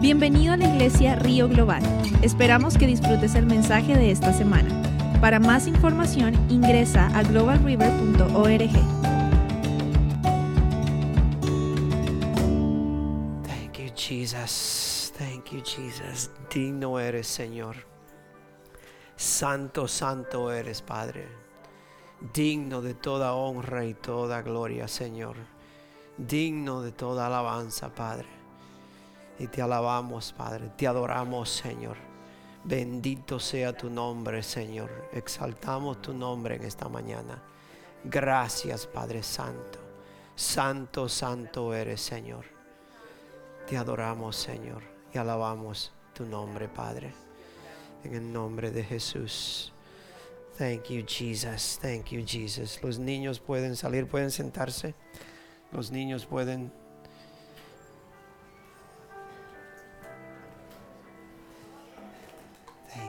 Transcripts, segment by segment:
Bienvenido a la iglesia Río Global. Esperamos que disfrutes el mensaje de esta semana. Para más información ingresa a globalriver.org. Thank you, Jesus. Thank you, Jesus. Digno eres, Señor. Santo, santo eres, Padre. Digno de toda honra y toda gloria, Señor. Digno de toda alabanza, Padre. Y te alabamos, Padre. Te adoramos, Señor. Bendito sea tu nombre, Señor. Exaltamos tu nombre en esta mañana. Gracias, Padre Santo. Santo, santo eres, Señor. Te adoramos, Señor, y alabamos tu nombre, Padre. En el nombre de Jesús. Thank you, Jesus. Thank you, Jesus. Los niños pueden salir, pueden sentarse. Los niños pueden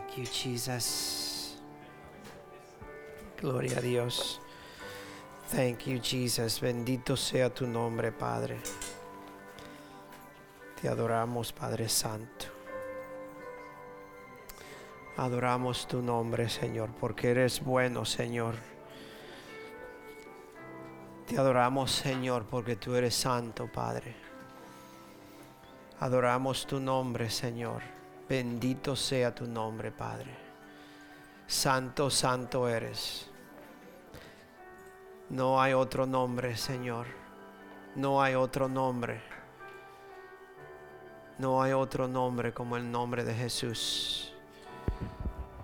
Thank you, Jesus. Gloria a Dios. Thank you, Jesus. Bendito sea tu nombre, Padre. Te adoramos, Padre Santo. Adoramos tu nombre, Señor, porque eres bueno, Señor. Te adoramos, Señor, porque tú eres santo, Padre. Adoramos tu nombre, Señor. Bendito sea tu nombre, Padre. Santo, santo eres. No hay otro nombre, Señor. No hay otro nombre. No hay otro nombre como el nombre de Jesús.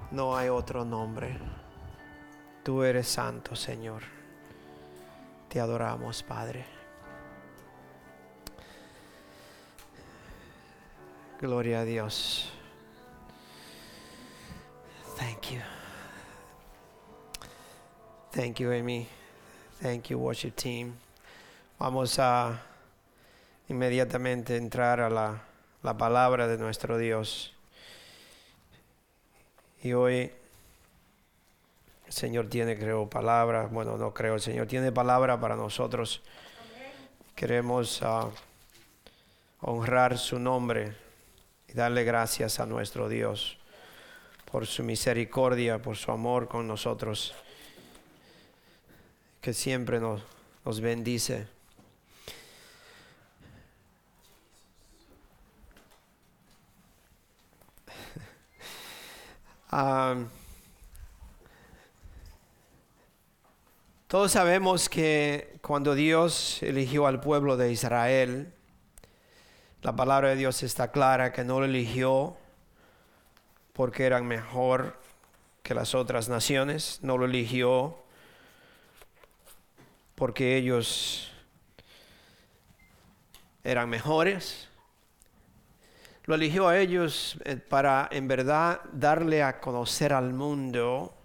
No hay otro nombre. Tú eres santo, Señor. Te adoramos, Padre. Gloria a Dios. Thank you. Thank you, Amy. Thank you, worship team. Vamos a inmediatamente entrar a la, la palabra de nuestro Dios. Y hoy el Señor tiene, creo, palabra. Bueno, no creo, el Señor tiene palabra para nosotros. Queremos ah, honrar su nombre y darle gracias a nuestro Dios por su misericordia, por su amor con nosotros, que siempre nos, bendice. Um, todos sabemos que cuando Dios eligió al pueblo de Israel, la palabra de Dios está clara que no lo eligió porque eran mejor que las otras naciones, no lo eligió porque ellos eran mejores, lo eligió a ellos eh, para en verdad darle a conocer al mundo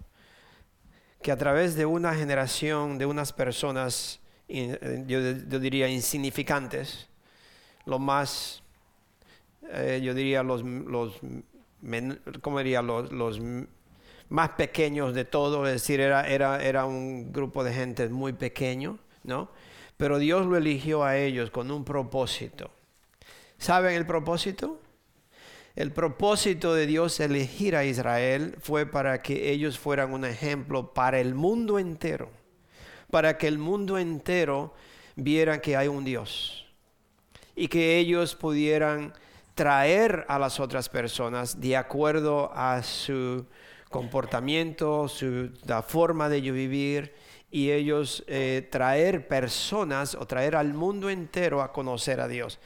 que a través de una generación de unas personas, eh, yo, diría insignificantes, lo más, eh, yo diría los, los, ¿cómo diría? Los, más pequeños de todo, es decir, era, era, era un grupo de gente muy pequeño, ¿no? Pero Dios lo eligió a ellos con un propósito. ¿Saben el propósito? El propósito de Dios elegir a Israel fue para que ellos fueran un ejemplo para el mundo entero, para que el mundo entero viera que hay un Dios y que ellos pudieran traer a las otras personas de acuerdo a su comportamiento, su forma de vivir y ellos eh, traer personas o traer al mundo entero a conocer a Dios.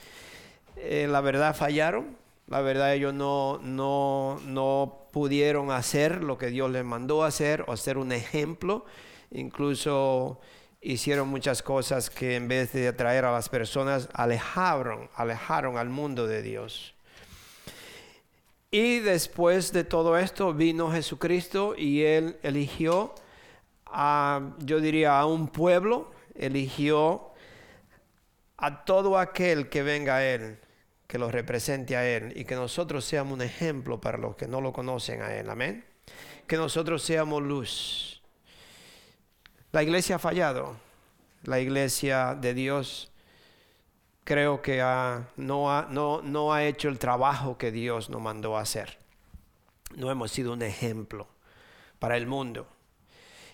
Eh, la verdad fallaron, la verdad ellos no, no, no pudieron hacer lo que Dios les mandó hacer o hacer un ejemplo. Incluso hicieron muchas cosas que en vez de atraer a las personas, alejaron, alejaron al mundo de Dios. Y después de todo esto vino Jesucristo y Él eligió a, yo diría, a un pueblo, eligió a todo aquel que venga a Él que lo represente a Él y que nosotros seamos un ejemplo para los que no lo conocen a Él. Amén. Que nosotros seamos luz. La iglesia ha fallado. La iglesia de Dios creo que no, ha, no ha hecho el trabajo que Dios nos mandó a hacer. No hemos sido un ejemplo para el mundo.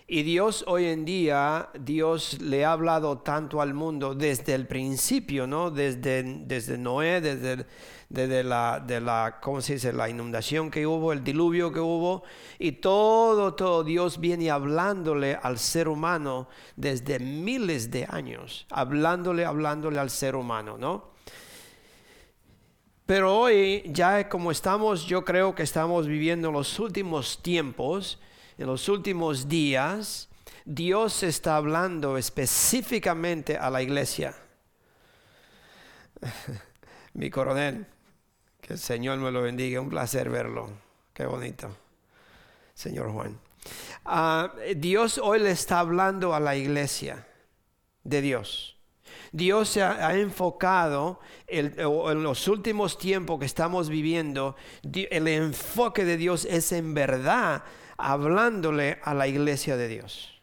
Y Dios hoy en día, Dios le ha hablado tanto al mundo desde el principio, ¿no? Desde, desde Noé, desde, desde la, de la, ¿cómo se dice? La inundación que hubo, el diluvio que hubo. Y todo, todo Dios viene hablándole al ser humano desde miles de años. Hablándole, hablándole al ser humano, ¿no? Pero hoy, ya como estamos, yo creo que estamos viviendo los últimos tiempos en los últimos días, Dios está hablando específicamente a la iglesia. Mi coronel, que el Señor me lo bendiga, un placer verlo. Qué bonito, señor Juan. Ah, Dios hoy le está hablando a la iglesia de Dios. Dios se ha, enfocado en los últimos tiempos que estamos viviendo, el enfoque de Dios es en verdad hablándole a la iglesia de Dios,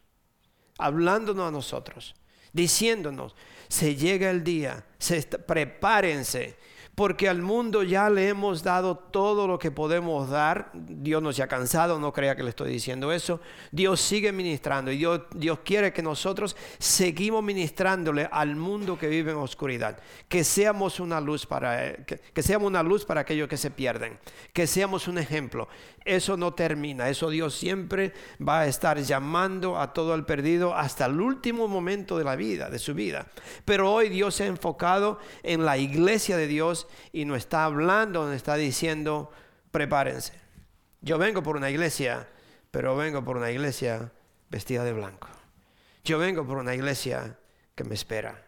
hablándonos a nosotros, diciéndonos, se llega el día, se, prepárense, porque al mundo ya le hemos dado todo lo que podemos dar. Dios no se ha cansado, no crea que le estoy diciendo eso. Dios sigue ministrando y Dios, Dios quiere que nosotros seguimos ministrándole al mundo que vive en oscuridad. Que seamos una luz para que seamos una luz para aquellos que se pierden. Que seamos un ejemplo eso no termina. Eso Dios siempre va a estar llamando a todo el perdido hasta el último momento de la vida, de su vida. Pero hoy Dios se ha enfocado en la iglesia de Dios y nos está hablando, nos está diciendo, prepárense. Yo vengo por una iglesia, pero vengo por una iglesia vestida de blanco. Yo vengo por una iglesia que me espera.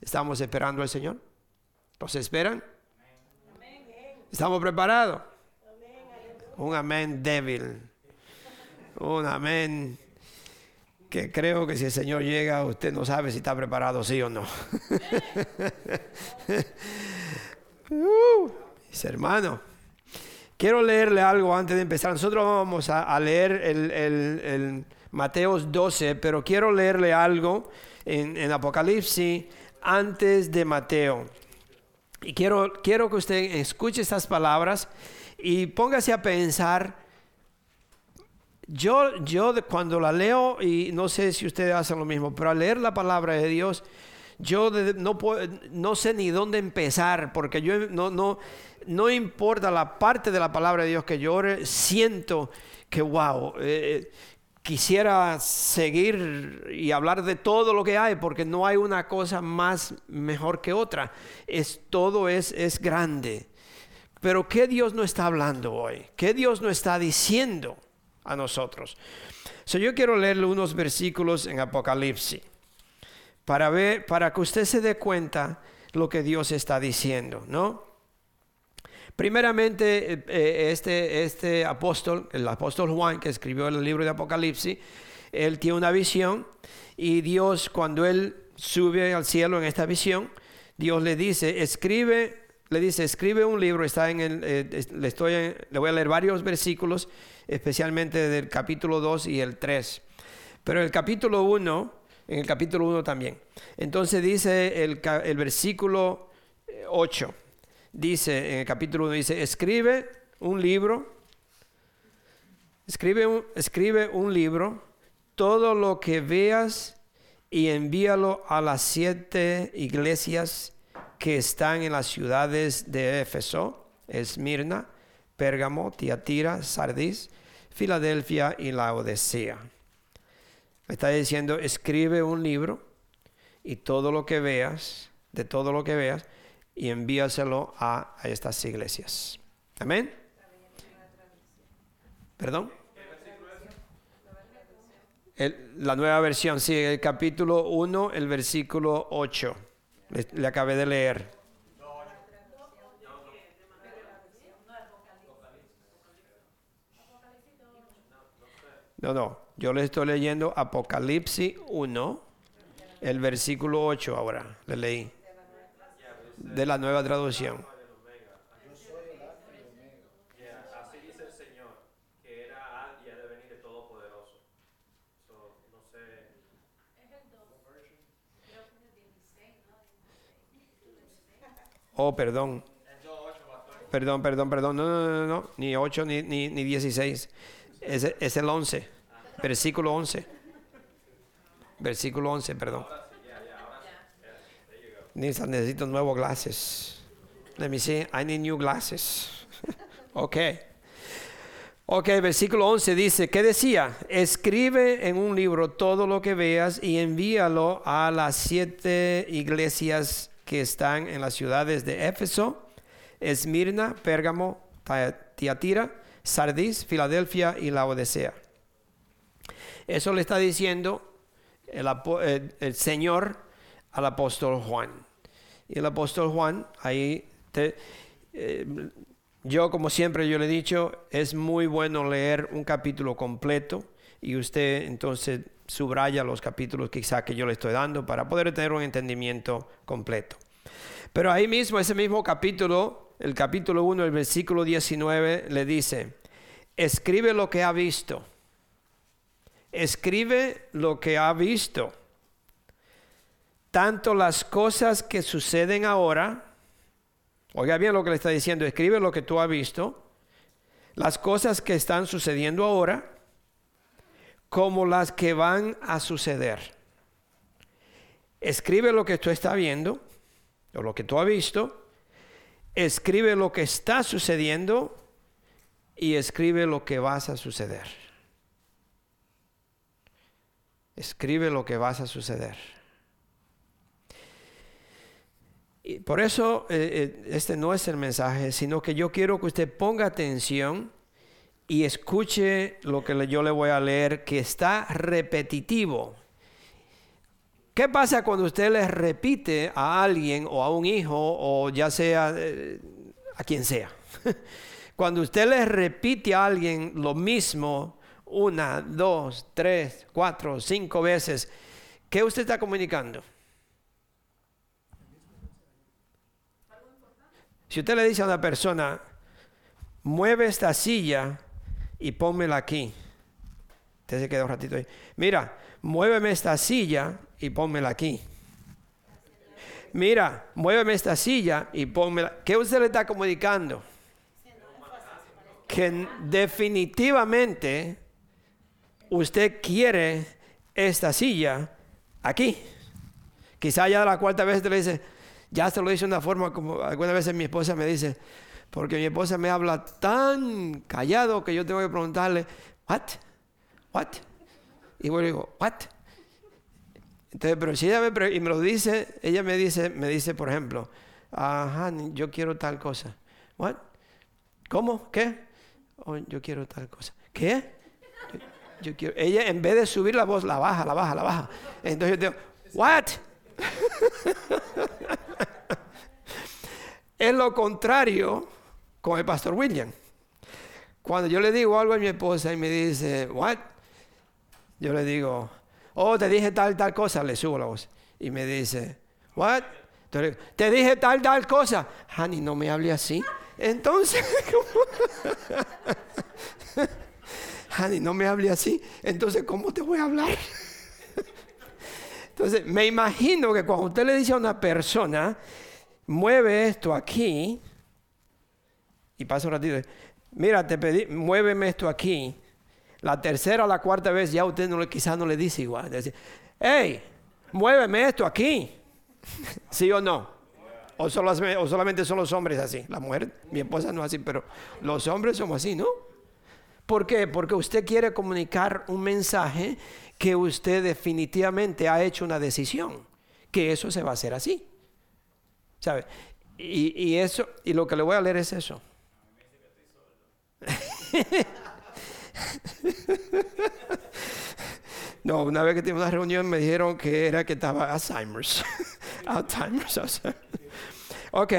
¿Estamos esperando al Señor? ¿Los esperan? ¿Estamos preparados? Un amén débil, un amén que creo que si el Señor llega, usted no sabe si está preparado, sí o no. uh, mis quiero leerle algo antes de empezar. Nosotros vamos a, leer el, el, Mateos 12, pero quiero leerle algo en, en, Apocalipsis antes de Mateo. Y quiero, quiero que usted escuche estas palabras y póngase a pensar, yo, yo cuando la leo, y no sé si ustedes hacen lo mismo, pero al leer la palabra de Dios, yo no, no sé ni dónde empezar, porque yo no, no, no importa la parte de la palabra de Dios que yo siento que, wow, eh, quisiera seguir y hablar de todo lo que hay, porque no hay una cosa más mejor que otra. Es, todo es, es grande. Pero ¿qué Dios no está hablando hoy? ¿Qué Dios no está diciendo a nosotros? So, yo quiero leerle unos versículos en Apocalipsis para ver, para que usted se dé cuenta lo que Dios está diciendo, ¿no? Primeramente, eh, eh, este, este apóstol, el apóstol Juan, que escribió el libro de Apocalipsis, él tiene una visión y Dios, cuando él sube al cielo en esta visión, Dios le dice, escribe le dice, escribe un libro, está en el, eh, le, estoy le voy a leer varios versículos, especialmente del capítulo 2 y el 3. Pero el capítulo 1, en el capítulo 1 también. Entonces dice el, el versículo 8, eh, dice en el capítulo 1, dice, escribe un libro, escribe un, escribe un libro, todo lo que veas y envíalo a las siete iglesias que están en las ciudades de Éfeso, Esmirna, Pérgamo, Tiatira, Sardis, Filadelfia y la Odisea. Está diciendo, escribe un libro y todo lo que veas, de todo lo que veas, y envíaselo a, estas iglesias. Amén. ¿Perdón? la nueva versión, sí, el capítulo 1, el versículo 8. Le, acabé de leer. No, no, yo le estoy leyendo Apocalipsis 1, el versículo 8 ahora, le leí, de la nueva traducción. Oh, perdón. Perdón, perdón, perdón. No, no, no, no. Ni 8 ni, ni, ni 16. Es, es el 11. Versículo 11. Versículo 11, perdón. Necesito nuevos glasses. Let me see. I need new glasses. ok. Ok, versículo 11 dice, ¿qué decía? Escribe en un libro todo lo que veas y envíalo a las siete iglesias que están en las ciudades de Éfeso, Esmirna, Pérgamo, Tiatira, Sardis, Filadelfia y la Odisea. Eso le está diciendo el, Señor al apóstol Juan. Y el apóstol Juan, ahí eh, yo, como siempre yo le he dicho, es muy bueno leer un capítulo completo y usted entonces subraya los capítulos quizá que yo le estoy dando para poder tener un entendimiento completo. Pero ahí mismo, ese mismo capítulo, el capítulo 1, el versículo 19, le dice, escribe lo que ha visto. Escribe lo que ha visto. Tanto las cosas que suceden ahora, Oiga bien lo que le está diciendo, escribe lo que tú has visto, las cosas que están sucediendo ahora, como las que van a suceder. Escribe lo que tú estás viendo, o lo que tú has visto, escribe lo que está sucediendo y escribe lo que vas a suceder. Escribe lo que vas a suceder. Y por eso eh, eh, este no es el mensaje, sino que yo quiero que usted ponga atención y escuche lo que yo le voy a leer, que está repetitivo. ¿Qué pasa cuando usted le repite a alguien o a un hijo o ya sea eh, a quien sea? Cuando usted le repite a alguien lo mismo una, dos, tres, cuatro, cinco veces, ¿qué usted está comunicando? Si usted le dice a una persona, mueve esta silla y pónmela aquí. Usted se queda un ratito ahí. Mira, muéveme esta silla y pónmela aquí. Mira, muéveme esta silla y pónmela. ¿Qué usted le está comunicando? Que definitivamente usted quiere esta silla aquí. Quizá ya la cuarta vez te le dice, ya se lo dice de una forma como algunas veces mi esposa me dice, porque mi esposa me habla tan callado que yo tengo que preguntarle, ¿what? ¿what? Y bueno, digo, ¿what? Entonces, pero si ella me, y me lo dice, ella me dice, me dice, por ejemplo, ajá, yo quiero tal cosa. ¿What? ¿Cómo? ¿Qué? Oh, yo quiero tal cosa. ¿Qué? Yo, quiero. Ella en vez de subir la voz, la baja, la baja, la baja. Entonces yo digo, ¿what? es lo contrario con el pastor William. Cuando yo le digo algo a mi esposa y me dice, ¿what? Yo le digo, oh, te dije tal, tal cosa, le subo la voz. Y me dice, ¿what? te dije tal, tal cosa. Honey, no me hable así. Entonces, Honey, no me hable así. Entonces, ¿cómo te voy a hablar? Entonces, me imagino que cuando usted le dice a una persona, mueve esto aquí, y pasa un ratito, mira, te pedí, muéveme esto aquí. La tercera o la cuarta vez ya usted no, quizás no le dice igual. Dice, hey, muéveme esto aquí. ¿Sí o no? O, o solamente son los hombres así. La mujer, mi esposa no es así, pero los hombres somos así, ¿no? ¿Por qué? Porque usted quiere comunicar un mensaje que usted definitivamente ha hecho una decisión, que eso se va a hacer así. ¿Sabe? Y, eso, y lo que le voy a leer es eso. no, una vez que tuve una reunión me dijeron que era que estaba Alzheimer's. Alzheimer's. ok.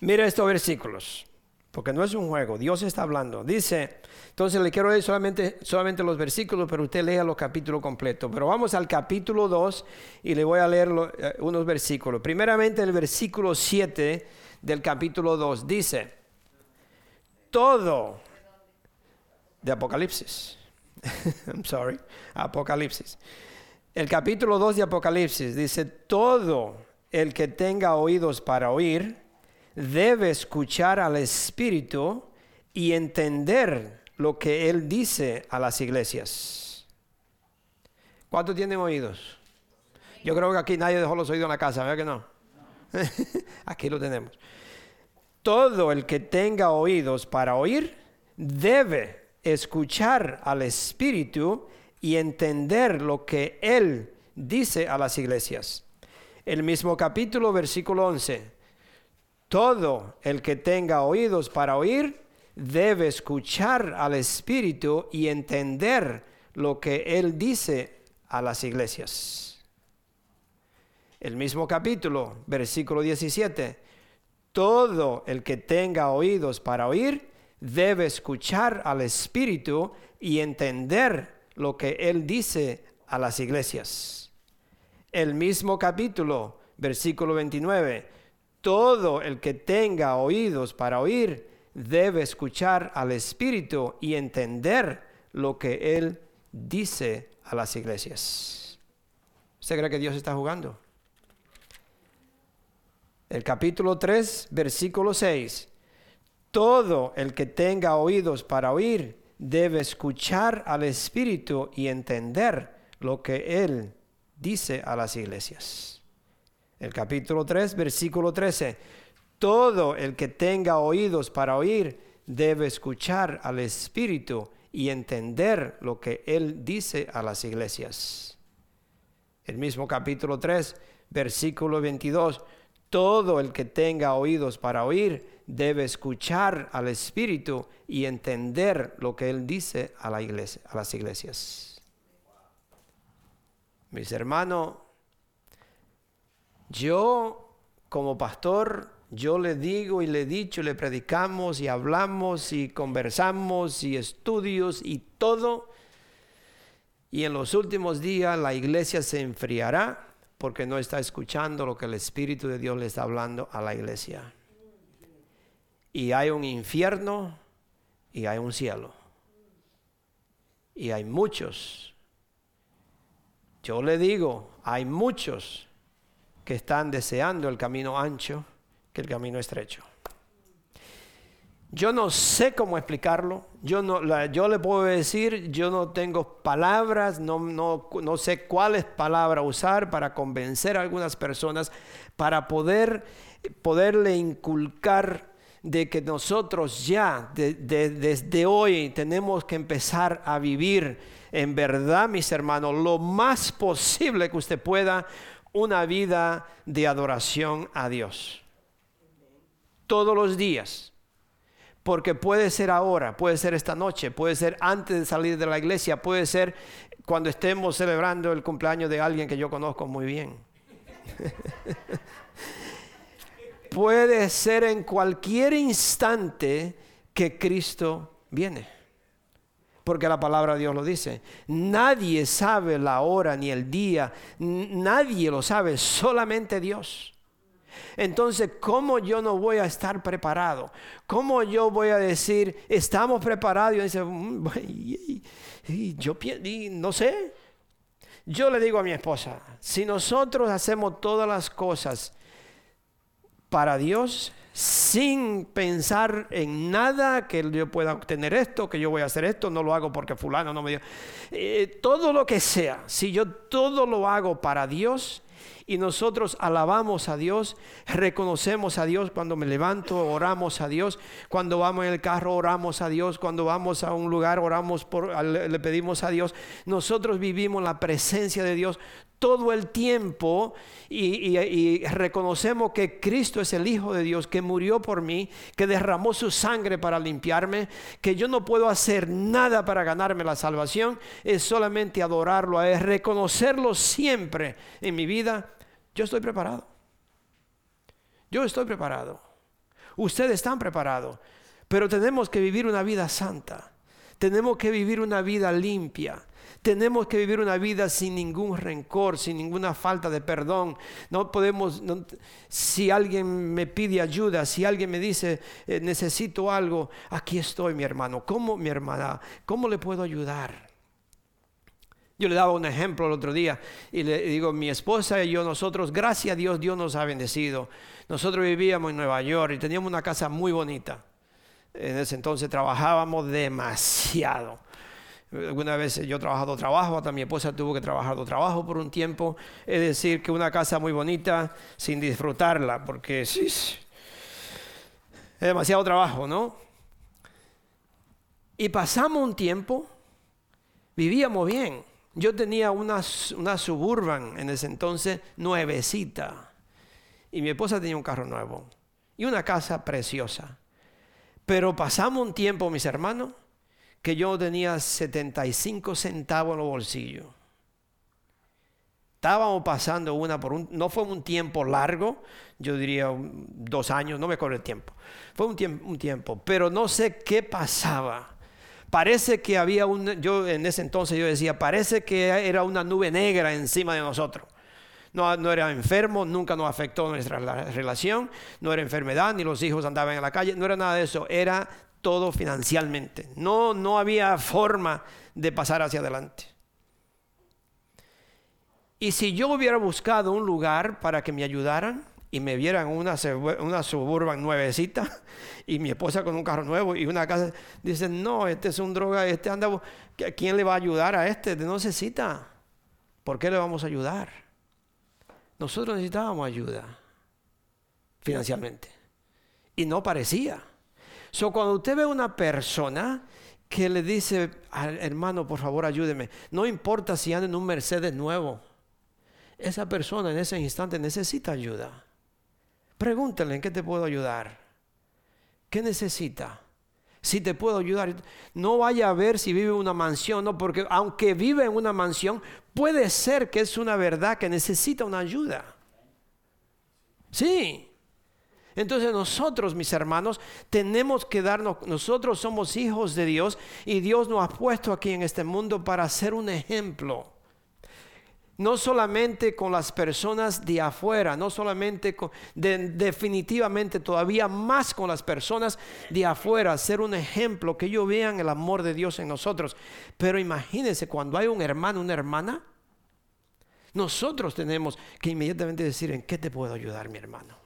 Mira estos versículos porque no es un juego, Dios está hablando. Dice, entonces le quiero leer solamente, solamente los versículos, pero usted lea los capítulos completos. Pero vamos al capítulo 2 y le voy a leer eh, unos versículos. Primeramente el versículo 7 del capítulo 2 dice, todo de Apocalipsis. I'm sorry, Apocalipsis. El capítulo 2 de Apocalipsis dice, todo el que tenga oídos para oír, debe escuchar al Espíritu y entender lo que Él dice a las iglesias. ¿Cuántos tienen oídos? Yo creo que aquí nadie dejó los oídos en la casa, ¿verdad que no? aquí lo tenemos. Todo el que tenga oídos para oír debe escuchar al Espíritu y entender lo que Él dice a las iglesias. El mismo capítulo, versículo 11. Todo el que tenga oídos para oír debe escuchar al Espíritu y entender lo que Él dice a las iglesias. El mismo capítulo, versículo 17. Todo el que tenga oídos para oír debe escuchar al Espíritu y entender lo que Él dice a las iglesias. El mismo capítulo, versículo 29. Todo el que tenga oídos para oír debe escuchar al Espíritu y entender lo que Él dice a las iglesias. ¿Usted cree que Dios está jugando? El capítulo 3, versículo 6. Todo el que tenga oídos para oír debe escuchar al Espíritu y entender lo que Él dice a las iglesias. El capítulo 3, versículo 13 todo el que tenga oídos para oír debe escuchar al Espíritu y entender lo que Él dice a las iglesias. El mismo capítulo 3, versículo 22. Todo el que tenga oídos para oír debe escuchar al Espíritu y entender lo que Él dice a, la iglesia, a las iglesias. Mis hermanos, yo como pastor yo le digo y le he dicho, le predicamos y hablamos y conversamos y estudios y todo. Y en los últimos días la iglesia se enfriará porque no está escuchando lo que el Espíritu de Dios le está hablando a la iglesia. Y hay un infierno y hay un cielo. Y hay muchos. Yo le digo, hay muchos que están deseando el camino ancho que el camino estrecho. Yo no sé cómo explicarlo, yo, no, yo le puedo decir, yo no tengo palabras, no, no, no sé cuáles palabras usar para convencer a algunas personas, para poder poderle inculcar de que nosotros ya desde hoy tenemos que empezar a vivir en verdad, mis hermanos, lo más posible que usted pueda una vida de adoración a Dios todos los días. Porque puede ser ahora, puede ser esta noche, puede ser antes de salir de la iglesia, puede ser cuando estemos celebrando el cumpleaños de alguien que yo conozco muy bien. puede ser en cualquier instante que Cristo viene. Porque la palabra de Dios lo dice. Nadie sabe la hora ni el día. Nadie lo sabe, solamente Dios. Entonces, ¿cómo yo no voy a estar preparado? ¿Cómo yo voy a decir, estamos preparados? Y dice, mm, yo no sé. Yo le digo a mi esposa, si nosotros hacemos todas las cosas para Dios, sin pensar en nada, que yo pueda obtener esto, que yo voy a hacer esto, no lo hago porque fulano no me dio. Eh, todo lo que sea, si yo todo lo hago para Dios, y nosotros alabamos a Dios, reconocemos a Dios cuando me levanto, oramos a Dios, cuando vamos en el carro oramos a Dios, cuando vamos a un lugar oramos por le pedimos a Dios. Nosotros vivimos la presencia de Dios todo el tiempo y, reconocemos que Cristo es el Hijo de Dios, que murió por mí, que derramó su sangre para limpiarme, que yo no puedo hacer nada para ganarme la salvación, es solamente adorarlo es reconocerlo siempre en mi vida. Yo estoy preparado. Yo estoy preparado. Ustedes están preparados. Pero tenemos que vivir una vida santa. Tenemos que vivir una vida limpia. Tenemos que vivir una vida sin ningún rencor, sin ninguna falta de perdón. No podemos, si alguien me pide ayuda, si alguien me dice eh, necesito algo, aquí estoy mi hermano. ¿Cómo mi hermana? ¿Cómo le puedo ayudar? Yo le daba un ejemplo el otro día y le digo, mi esposa y yo, nosotros, gracias a Dios, Dios nos ha bendecido. Nosotros vivíamos en Nueva York y teníamos una casa muy bonita. En ese entonces trabajábamos demasiado. Alguna vez yo he trabajado trabajo, hasta mi esposa tuvo que trabajar de trabajo por un tiempo. Es decir, que una casa muy bonita sin disfrutarla, porque es demasiado trabajo, ¿no? Y pasamos un tiempo, vivíamos bien. Yo tenía una, una suburban en ese entonces nuevecita. Y mi esposa tenía un carro nuevo. Y una casa preciosa. Pero pasamos un tiempo, mis hermanos, que yo tenía 75 centavos en los bolsillos. Estábamos pasando una por un, no fue un tiempo largo, yo diría dos años, no me acuerdo el tiempo. Fue un tiempo, un tiempo, pero no sé qué pasaba. Parece que había un, yo en ese entonces yo decía, parece que era una nube negra encima de nosotros. No, no, era enfermo, nunca nos afectó nuestra relación, no era enfermedad, ni los hijos andaban en la calle, no era nada de eso, era todo financieramente. No, no había forma de pasar hacia adelante. Y si yo hubiera buscado un lugar para que me ayudaran y me vieran una, una suburban nuevecita y mi esposa con un carro nuevo y una casa, dicen, no, este es un droga, este anda, ¿quién le va a ayudar a este? No necesita. ¿Por qué le vamos a ayudar? Nosotros necesitábamos ayuda financieramente. Y no parecía. So, cuando usted ve una persona que le dice, hermano, por favor, ayúdeme, no importa si anda en un Mercedes nuevo, esa persona en ese instante necesita ayuda. Pregúntale en qué te puedo ayudar. ¿Qué necesita? Si te puedo ayudar, no vaya a ver si vive en una mansión, no, porque aunque vive en una mansión, puede ser que es una verdad que necesita una ayuda. Sí, entonces nosotros, mis hermanos, tenemos que darnos, nosotros somos hijos de Dios y Dios nos ha puesto aquí en este mundo para ser un ejemplo. No solamente con las personas de afuera, no solamente con, definitivamente todavía más con las personas de afuera, ser un ejemplo, que ellos vean el amor de Dios en nosotros. Pero imagínense cuando hay un hermano, una hermana, nosotros tenemos que inmediatamente decir, ¿en qué te puedo ayudar, mi hermano?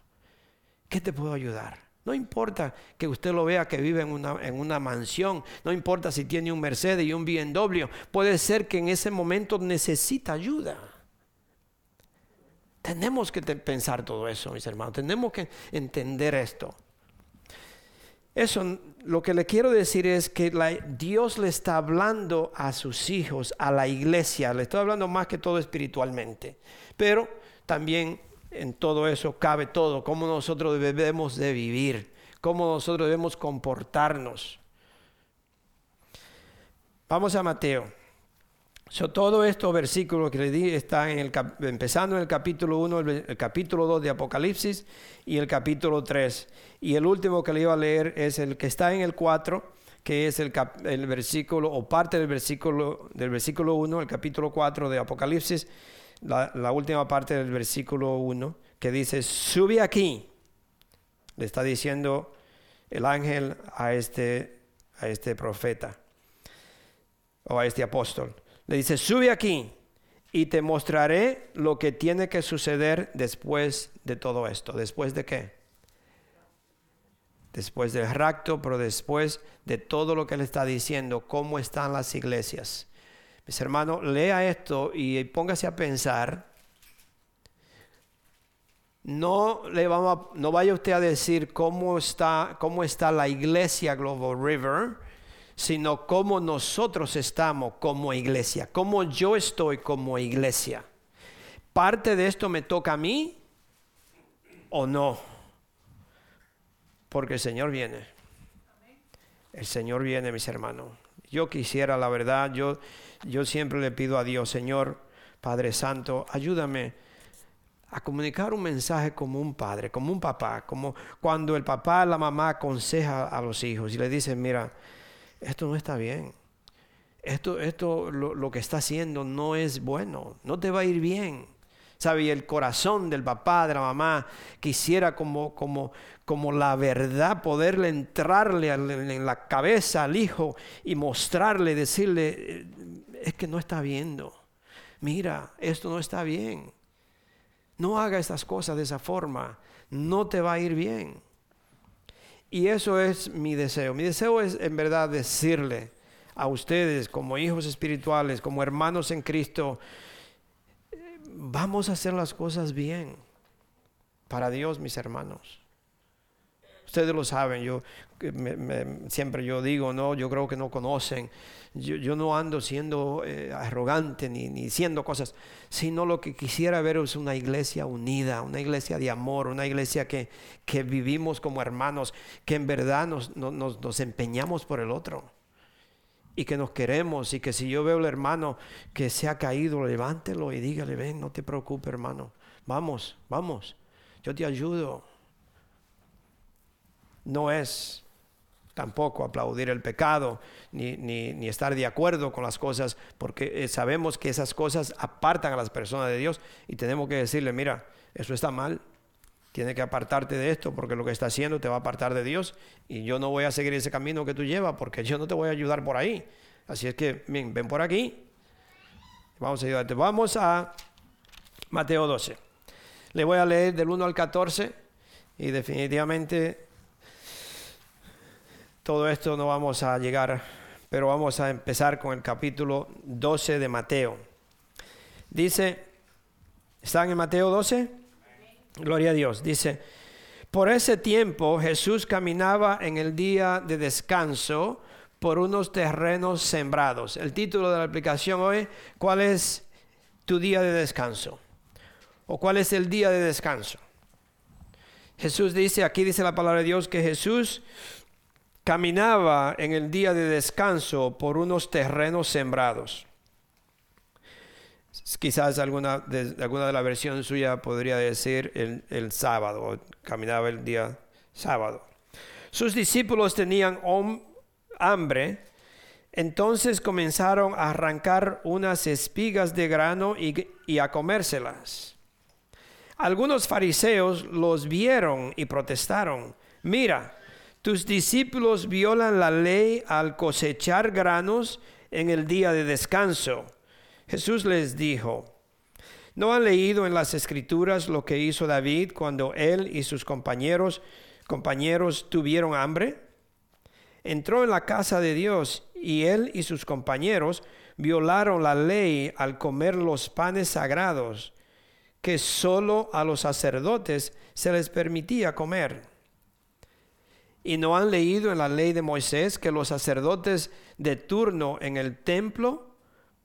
¿Qué te puedo ayudar? No importa que usted lo vea que vive en una, en una, mansión, no importa si tiene un Mercedes y un BMW, puede ser que en ese momento necesita ayuda. Tenemos que pensar todo eso, mis hermanos, tenemos que entender esto. Eso, lo que le quiero decir es que Dios le está hablando a sus hijos, a la iglesia, le está hablando más que todo espiritualmente, pero también en todo eso cabe todo, cómo nosotros debemos de vivir, cómo nosotros debemos comportarnos. Vamos a Mateo. So, todo estos versículos que le di están en el, empezando en el capítulo 1, el, capítulo 2 de Apocalipsis y el capítulo 3. Y el último que le iba a leer es el que está en el 4, que es el, el versículo o parte del versículo, del versículo 1, el capítulo 4 de Apocalipsis la, última parte del versículo 1, que dice, sube aquí. Le está diciendo el ángel a este, a este profeta o a este apóstol. Le dice, sube aquí y te mostraré lo que tiene que suceder después de todo esto. ¿Después de qué? Después del rapto, pero después de todo lo que él está diciendo, cómo están las iglesias. Mis hermanos, lea esto y póngase a pensar. No, le vamos no vaya usted a decir cómo está, cómo está la iglesia Global River, sino cómo nosotros estamos como iglesia, cómo yo estoy como iglesia. ¿Parte de esto me toca a mí o no? Porque el Señor viene. El Señor viene, mis hermanos. Yo quisiera, la verdad, yo yo siempre le pido a Dios, Señor, Padre Santo, ayúdame a comunicar un mensaje como un padre, como un papá, como cuando el papá, la mamá aconseja a los hijos y le dice, mira, esto no está bien. Esto, esto lo, lo que está haciendo no es bueno, no te va a ir bien. ¿Sabe? Y el corazón del papá, de la mamá, quisiera como, como, como la verdad poderle entrarle en la cabeza al hijo y mostrarle, decirle, eh, es que no está viendo. Mira, esto no está bien. No haga estas cosas de esa forma. No te va a ir bien. Y eso es mi deseo. Mi deseo es en verdad decirle a ustedes como hijos espirituales, como hermanos en Cristo, vamos a hacer las cosas bien para Dios, mis hermanos. Ustedes lo saben, yo siempre yo digo, no, yo creo que no conocen. Yo, no ando siendo eh, arrogante ni, ni diciendo cosas, sino lo que quisiera ver es una iglesia unida, una iglesia de amor, una iglesia que, que vivimos como hermanos, que en verdad nos, nos, nos empeñamos por el otro y que nos queremos y que si yo veo al hermano que se ha caído, levántelo y dígale, ven, no te preocupes hermano, vamos, vamos, yo te ayudo. No es tampoco aplaudir el pecado ni, ni, estar de acuerdo con las cosas, porque eh, sabemos que esas cosas apartan a las personas de Dios y tenemos que decirle, mira, eso está mal, tiene que apartarte de esto porque lo que está haciendo te va a apartar de Dios y yo no voy a seguir ese camino que tú llevas porque yo no te voy a ayudar por ahí. Así es que, ven, ven por aquí. Vamos a ayudarte. Vamos a Mateo 12. Le voy a leer del 1 al 14 y definitivamente todo esto no vamos a llegar, pero vamos a empezar con el capítulo 12 de Mateo. Dice, ¿están en Mateo 12? Gloria a Dios. Dice, por ese tiempo Jesús caminaba en el día de descanso por unos terrenos sembrados. El título de la aplicación hoy, ¿cuál es tu día de descanso? ¿O cuál es el día de descanso? Jesús dice, aquí dice la palabra de Dios, que Jesús caminaba en el día de descanso por unos terrenos sembrados. Quizás alguna de, alguna de la versión suya podría decir el, el sábado, caminaba el día sábado. Sus discípulos tenían hambre, entonces comenzaron a arrancar unas espigas de grano y, y a comérselas. Algunos fariseos los vieron y protestaron, mira, tus discípulos violan la ley al cosechar granos en el día de descanso. Jesús les dijo, ¿no han leído en las escrituras lo que hizo David cuando él y sus compañeros compañeros tuvieron hambre? Entró en la casa de Dios y él y sus compañeros violaron la ley al comer los panes sagrados que sólo a los sacerdotes se les permitía comer. ¿Y no han leído en la ley de Moisés que los sacerdotes de turno en el templo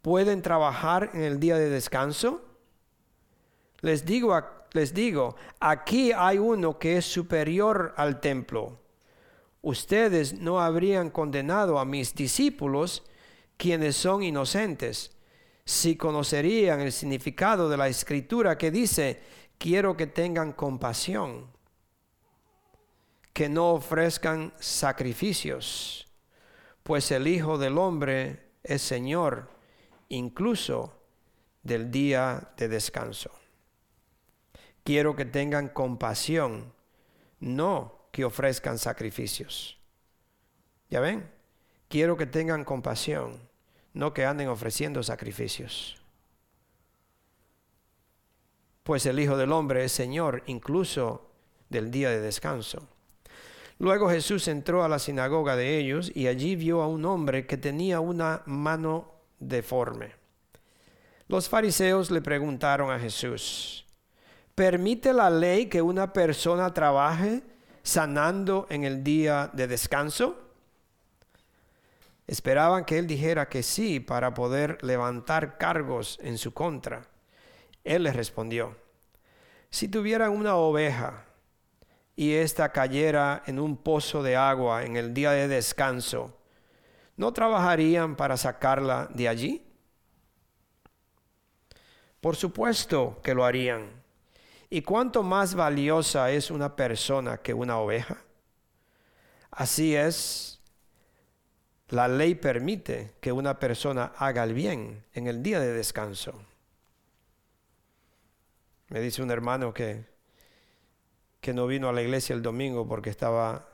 pueden trabajar en el día de descanso? Les digo, les digo, aquí hay uno que es superior al templo. Ustedes no habrían condenado a mis discípulos, quienes son inocentes, si conocerían el significado de la escritura que dice, quiero que tengan compasión, que no ofrezcan sacrificios, pues el Hijo del Hombre es Señor incluso del día de descanso. Quiero que tengan compasión, no que ofrezcan sacrificios. ¿Ya ven? Quiero que tengan compasión, no que anden ofreciendo sacrificios. Pues el Hijo del Hombre es Señor incluso del día de descanso. Luego Jesús entró a la sinagoga de ellos y allí vio a un hombre que tenía una mano deforme. Los fariseos le preguntaron a Jesús, ¿permite la ley que una persona trabaje sanando en el día de descanso? Esperaban que él dijera que sí para poder levantar cargos en su contra. Él les respondió, si tuviera una oveja y ésta cayera en un pozo de agua en el día de descanso, ¿no trabajarían para sacarla de allí? Por supuesto que lo harían. ¿Y cuánto más valiosa es una persona que una oveja? Así es, la ley permite que una persona haga el bien en el día de descanso. Me dice un hermano que, que no vino a la iglesia el domingo porque estaba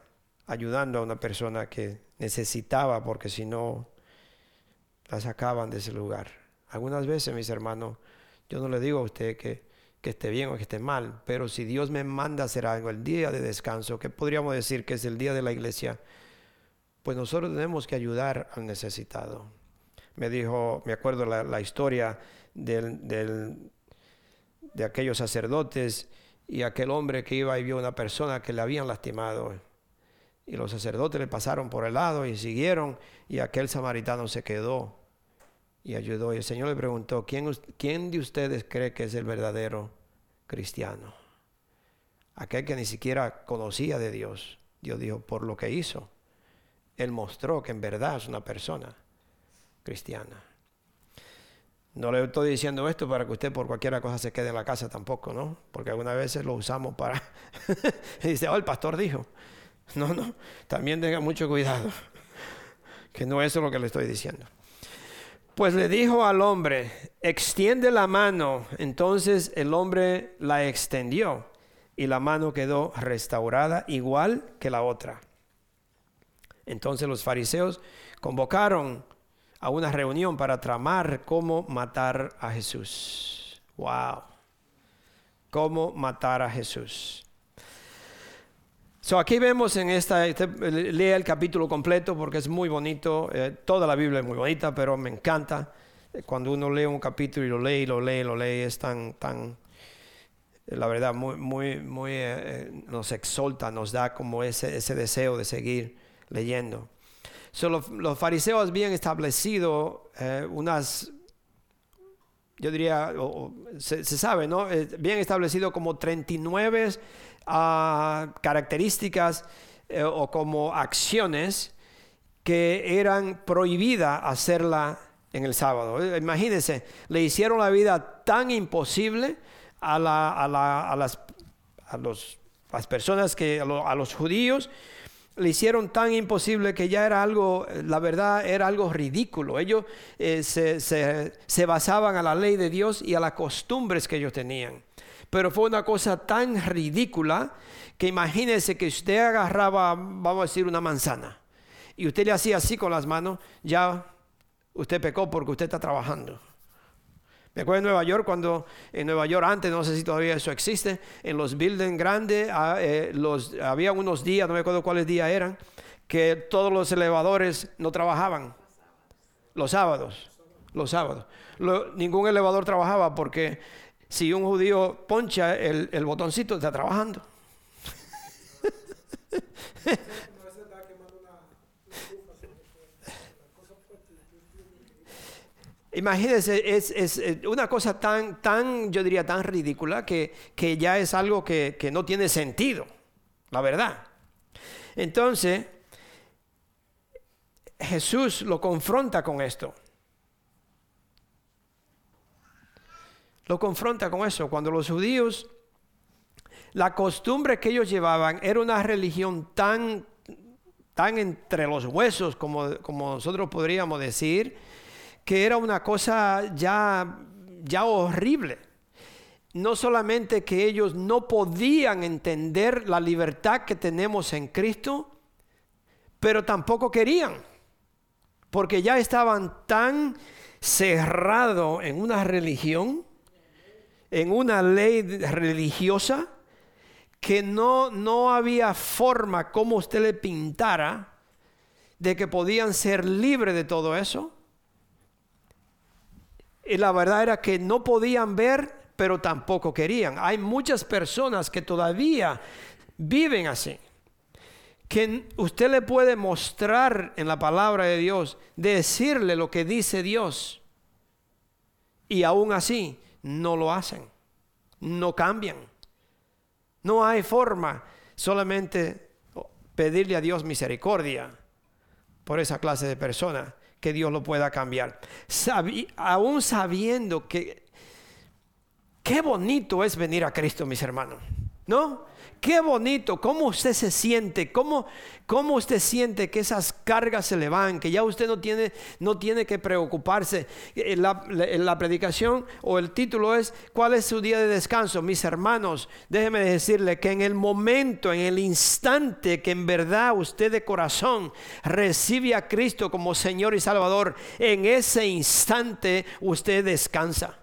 ayudando a una persona que necesitaba, porque si no, la sacaban de ese lugar. Algunas veces, mis hermanos, yo no le digo a usted que, que esté bien o que esté mal, pero si Dios me manda a hacer algo el día de descanso, que podríamos decir que es el día de la iglesia, pues nosotros tenemos que ayudar al necesitado. Me dijo, me acuerdo la, historia del, del, de aquellos sacerdotes y aquel hombre que iba y vio a una persona que le habían lastimado. Y los sacerdotes le pasaron por el lado y siguieron y aquel samaritano se quedó y ayudó. Y el Señor le preguntó, ¿quién, ¿quién de ustedes cree que es el verdadero cristiano? Aquel que ni siquiera conocía de Dios. Dios dijo, por lo que hizo, Él mostró que en verdad es una persona cristiana. No le estoy diciendo esto para que usted por cualquier cosa se quede en la casa tampoco, ¿no? Porque algunas veces lo usamos para... dice, oh, el pastor dijo. No, no, también tenga mucho cuidado, que no es lo que le estoy diciendo. Pues le dijo al hombre, extiende la mano. Entonces el hombre la extendió y la mano quedó restaurada igual que la otra. Entonces los fariseos convocaron a una reunión para tramar cómo matar a Jesús. Wow. Cómo matar a Jesús. So aquí vemos en esta, este, lea el capítulo completo porque es muy bonito, eh, toda la Biblia es muy bonita, pero me encanta cuando uno lee un capítulo y lo lee, lo lee, lo lee, es tan, tan, la verdad, muy, muy, muy, eh, eh, nos exalta, nos da como ese, ese deseo de seguir leyendo. So, los, fariseos habían establecido eh, unas, yo diría, se, sabe, ¿no? Eh, bien establecido como 39 uh, características eh, o como acciones que eran prohibidas hacerla en el sábado. Eh, imagínense, le hicieron la vida tan imposible a, la, a, la, a las, personas que, a los judíos, le hicieron tan imposible que ya era algo, la verdad era algo ridículo. Ellos eh, se, se, se, basaban a la ley de Dios y a las costumbres que ellos tenían. Pero fue una cosa tan ridícula que imagínense que usted agarraba, vamos a decir, una manzana y usted le hacía así con las manos, ya usted pecó porque usted está trabajando. Me acuerdo en Nueva York, cuando en Nueva York antes, no sé si todavía eso existe, en los buildings grandes ah, eh, había unos días, no me acuerdo cuáles días eran, que todos los elevadores no trabajaban. Los sábados, los sábados. Lo, ningún elevador trabajaba porque si un judío poncha el botoncito, está trabajando. Imagínense, es, es, una cosa tan, tan, yo diría, tan ridícula que, que ya es algo que, que, no tiene sentido, la verdad. Entonces, Jesús lo confronta con esto. Lo confronta con eso. Cuando los judíos, la costumbre que ellos llevaban era una religión tan, tan entre los huesos, como, como nosotros podríamos decir, que era una cosa ya, ya horrible. No solamente que ellos no podían entender la libertad que tenemos en Cristo, pero tampoco querían, porque ya estaban tan cerrados en una religión, en una ley religiosa, que no, no había forma como usted le pintara de que podían ser libres de todo eso y la verdad era que no podían ver, pero tampoco querían. Hay muchas personas que todavía viven así. Que usted le puede mostrar en la palabra de Dios, decirle lo que dice Dios. Y aún así no lo hacen. No cambian. No hay forma solamente pedirle a Dios misericordia por esa clase de persona que Dios lo pueda cambiar. Sabi, aún sabiendo que qué bonito es venir a Cristo, mis hermanos. ¿No? Qué bonito, cómo usted se siente, cómo, cómo usted siente que esas cargas se le van, que ya usted no tiene, no tiene que preocuparse. Eh, la, la, predicación o el título es ¿Cuál es su día de descanso? Mis hermanos, déjeme decirle que en el momento, en el instante que en verdad usted de corazón recibe a Cristo como Señor y Salvador, en ese instante usted descansa.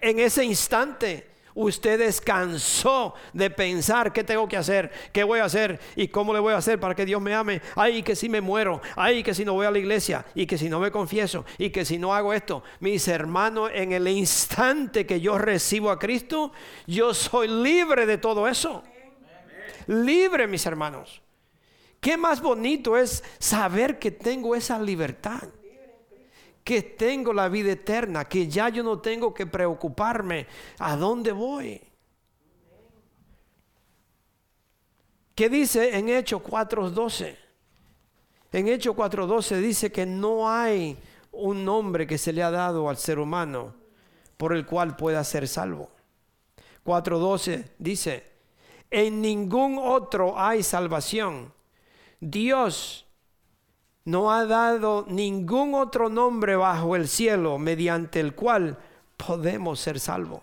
En ese instante usted descansó de pensar qué tengo que hacer, qué voy a hacer y cómo le voy a hacer para que Dios me ame. Ay, que si me muero, ay, que si no voy a la iglesia y que si no me confieso y que si no hago esto. Mis hermanos, en el instante que yo recibo a Cristo, yo soy libre de todo eso. Libre, mis hermanos. Qué más bonito es saber que tengo esa libertad que tengo la vida eterna, que ya yo no tengo que preocuparme a dónde voy. ¿Qué dice en Hechos 4.12? En Hechos 4.12 dice que no hay un nombre que se le ha dado al ser humano por el cual pueda ser salvo. 4.12 dice, en ningún otro hay salvación. Dios no ha dado ningún otro nombre bajo el cielo mediante el cual podemos ser salvos.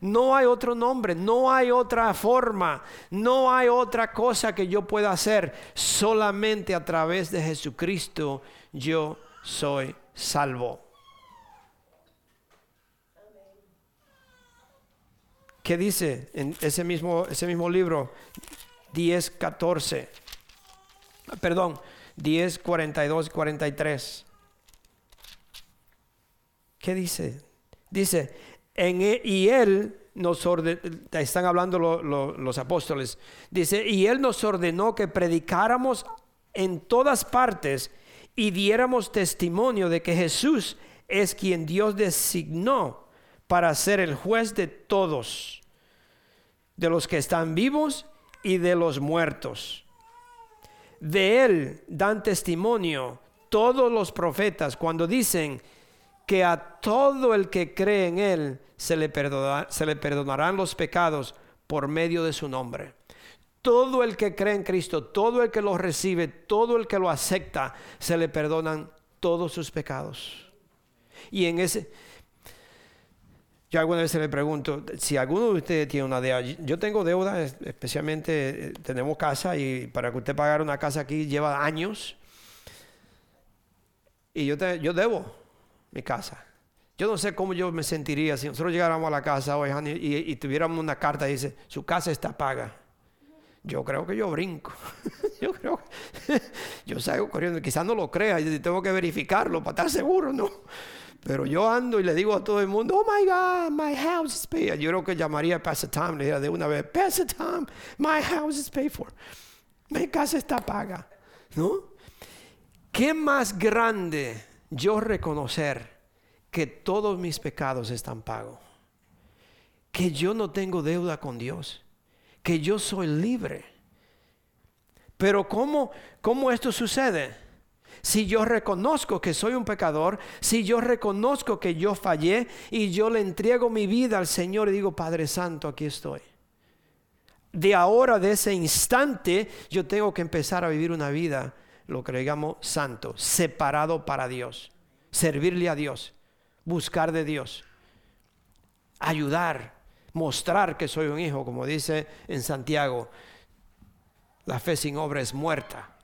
No hay otro nombre, no hay otra forma, no hay otra cosa que yo pueda hacer. Solamente a través de Jesucristo yo soy salvo. ¿Qué dice en ese mismo, ese mismo libro? 10, 14. Perdón, 10, 42 43. ¿Qué dice? Dice, e, y él nos ordenó, están hablando los apóstoles, dice, y él nos ordenó que predicáramos en todas partes y diéramos testimonio de que Jesús es quien Dios designó para ser el juez de todos, de los que están vivos y de los muertos. De él dan testimonio todos los profetas cuando dicen que a todo el que cree en él se le, perdonarán los pecados por medio de su nombre. Todo el que cree en Cristo, todo el que lo recibe, todo el que lo acepta, se le perdonan todos sus pecados. Y en ese, yo alguna vez le pregunto, si alguno de ustedes tiene una deuda, yo tengo deuda, especialmente eh, tenemos casa y para que usted pagara una casa aquí lleva años. Y yo, yo debo mi casa. Yo no sé cómo yo me sentiría si nosotros llegáramos a la casa hoy y, tuviéramos una carta y dice, su casa está paga. Yo creo que yo brinco. yo creo que yo salgo corriendo. Quizás no lo crea y tengo que verificarlo para estar seguro, ¿no? Pero yo ando y le digo a todo el mundo, oh my God, my house is paid. Yo creo que llamaría a Pastor Tom, le diría de una vez, Pastor Tom, my house is paid for. Mi casa está paga. ¿No? ¿Qué más grande yo reconocer que todos mis pecados están pagos? Que yo no tengo deuda con Dios. Que yo soy libre. Pero ¿cómo, cómo esto sucede? Si yo reconozco que soy un pecador, si yo reconozco que yo fallé y yo le entrego mi vida al Señor y digo, Padre Santo, aquí estoy. De ahora, de ese instante, yo tengo que empezar a vivir una vida, lo que digamos santo, separado para Dios, servirle a Dios, buscar de Dios, ayudar, mostrar que soy un hijo, como dice en Santiago, la fe sin obra es muerta.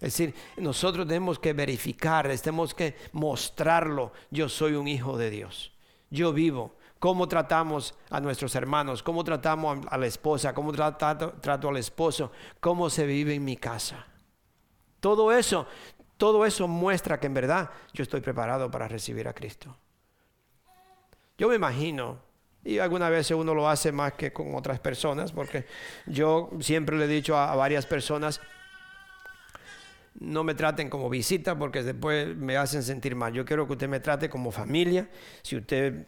Es decir, nosotros tenemos que verificar, tenemos que mostrarlo. Yo soy un hijo de Dios. Yo vivo. ¿Cómo tratamos a nuestros hermanos? ¿Cómo tratamos a la esposa? ¿Cómo trato, al esposo? ¿Cómo se vive en mi casa? Todo eso, todo eso muestra que en verdad yo estoy preparado para recibir a Cristo. Yo me imagino, y alguna vez uno lo hace más que con otras personas, porque yo siempre le he dicho a varias personas, no me traten como visita porque después me hacen sentir mal. Yo quiero que usted me trate como familia. Si usted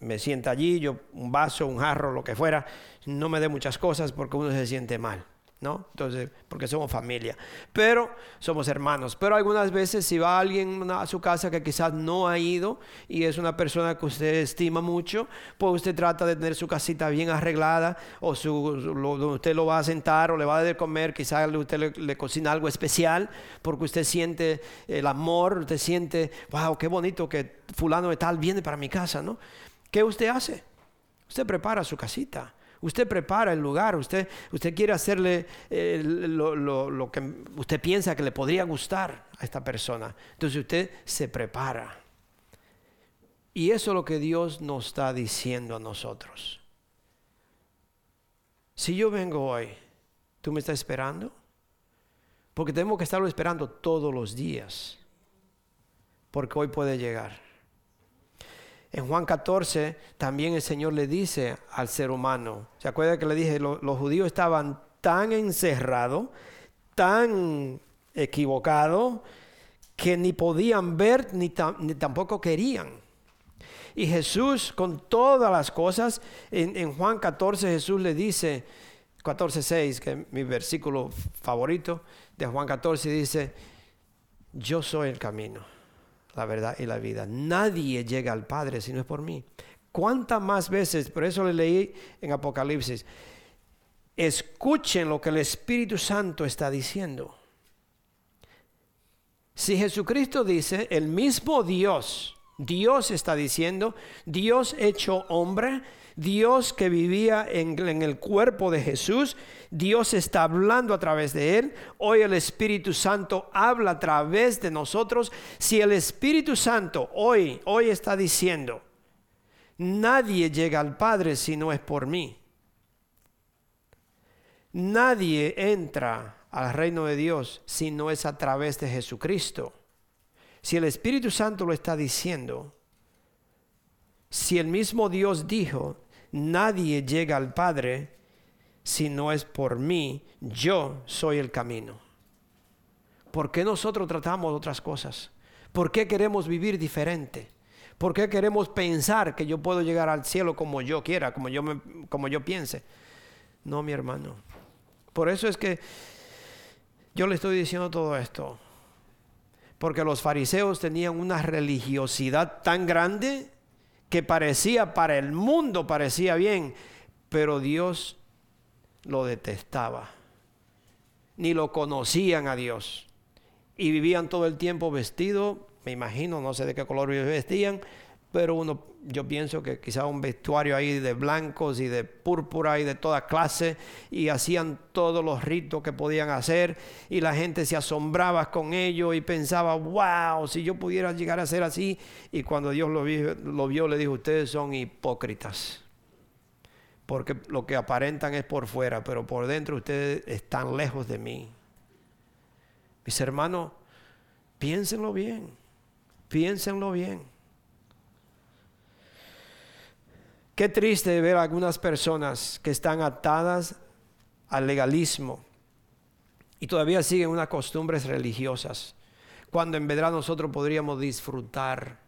me sienta allí, yo un vaso, un jarro, lo que fuera, no me dé muchas cosas porque uno se siente mal. ¿No? Entonces, porque somos familia, pero somos hermanos. Pero algunas veces si va alguien a su casa que quizás no ha ido y es una persona que usted estima mucho, pues usted trata de tener su casita bien arreglada o su, usted lo va a sentar o le va a dar de comer, quizás usted le, le, cocina algo especial porque usted siente el amor, usted siente, wow, qué bonito que fulano de tal viene para mi casa, ¿no? ¿Qué usted hace? Usted prepara su casita Usted prepara el lugar, usted, usted quiere hacerle eh, lo, que usted piensa que le podría gustar a esta persona. Entonces usted se prepara. Y eso es lo que Dios nos está diciendo a nosotros. Si yo vengo hoy, ¿tú me estás esperando? Porque tenemos que estarlo esperando todos los días. Porque hoy puede llegar. En Juan 14 también el Señor le dice al ser humano, ¿se acuerda que le dije, los judíos estaban tan encerrados, tan equivocados, que ni podían ver ni, tampoco querían. Y Jesús con todas las cosas, en, en Juan 14 Jesús le dice, 14.6, que es mi versículo favorito de Juan 14, dice, yo soy el camino la verdad y la vida. Nadie llega al Padre si no es por mí. ¿Cuántas más veces, por eso le leí en Apocalipsis, escuchen lo que el Espíritu Santo está diciendo? Si Jesucristo dice, el mismo Dios, Dios está diciendo, Dios hecho hombre, Dios que vivía en, el cuerpo de Jesús, Dios está hablando a través de él. Hoy el Espíritu Santo habla a través de nosotros. Si el Espíritu Santo hoy, hoy está diciendo, nadie llega al Padre si no es por mí. Nadie entra al reino de Dios si no es a través de Jesucristo. Si el Espíritu Santo lo está diciendo, si el mismo Dios dijo, nadie llega al Padre si no es por mí, yo soy el camino. ¿Por qué nosotros tratamos otras cosas? ¿Por qué queremos vivir diferente? ¿Por qué queremos pensar que yo puedo llegar al cielo como yo quiera, como yo, como yo piense? No, mi hermano. Por eso es que yo le estoy diciendo todo esto. Porque los fariseos tenían una religiosidad tan grande que parecía para el mundo, parecía bien, pero Dios lo detestaba. Ni lo conocían a Dios. Y vivían todo el tiempo vestidos, me imagino, no sé de qué color vestían, pero uno, yo pienso que quizá un vestuario ahí de blancos y de púrpura y de toda clase, y hacían todos los ritos que podían hacer, y la gente se asombraba con ello y pensaba, wow, si yo pudiera llegar a ser así, y cuando Dios lo lo vio le dijo, ustedes son hipócritas, porque lo que aparentan es por fuera, pero por dentro ustedes están lejos de mí. Mis hermanos, piénsenlo bien, piénsenlo bien. Qué triste ver a algunas personas que están atadas al legalismo y todavía siguen unas costumbres religiosas, cuando en verdad nosotros podríamos disfrutar,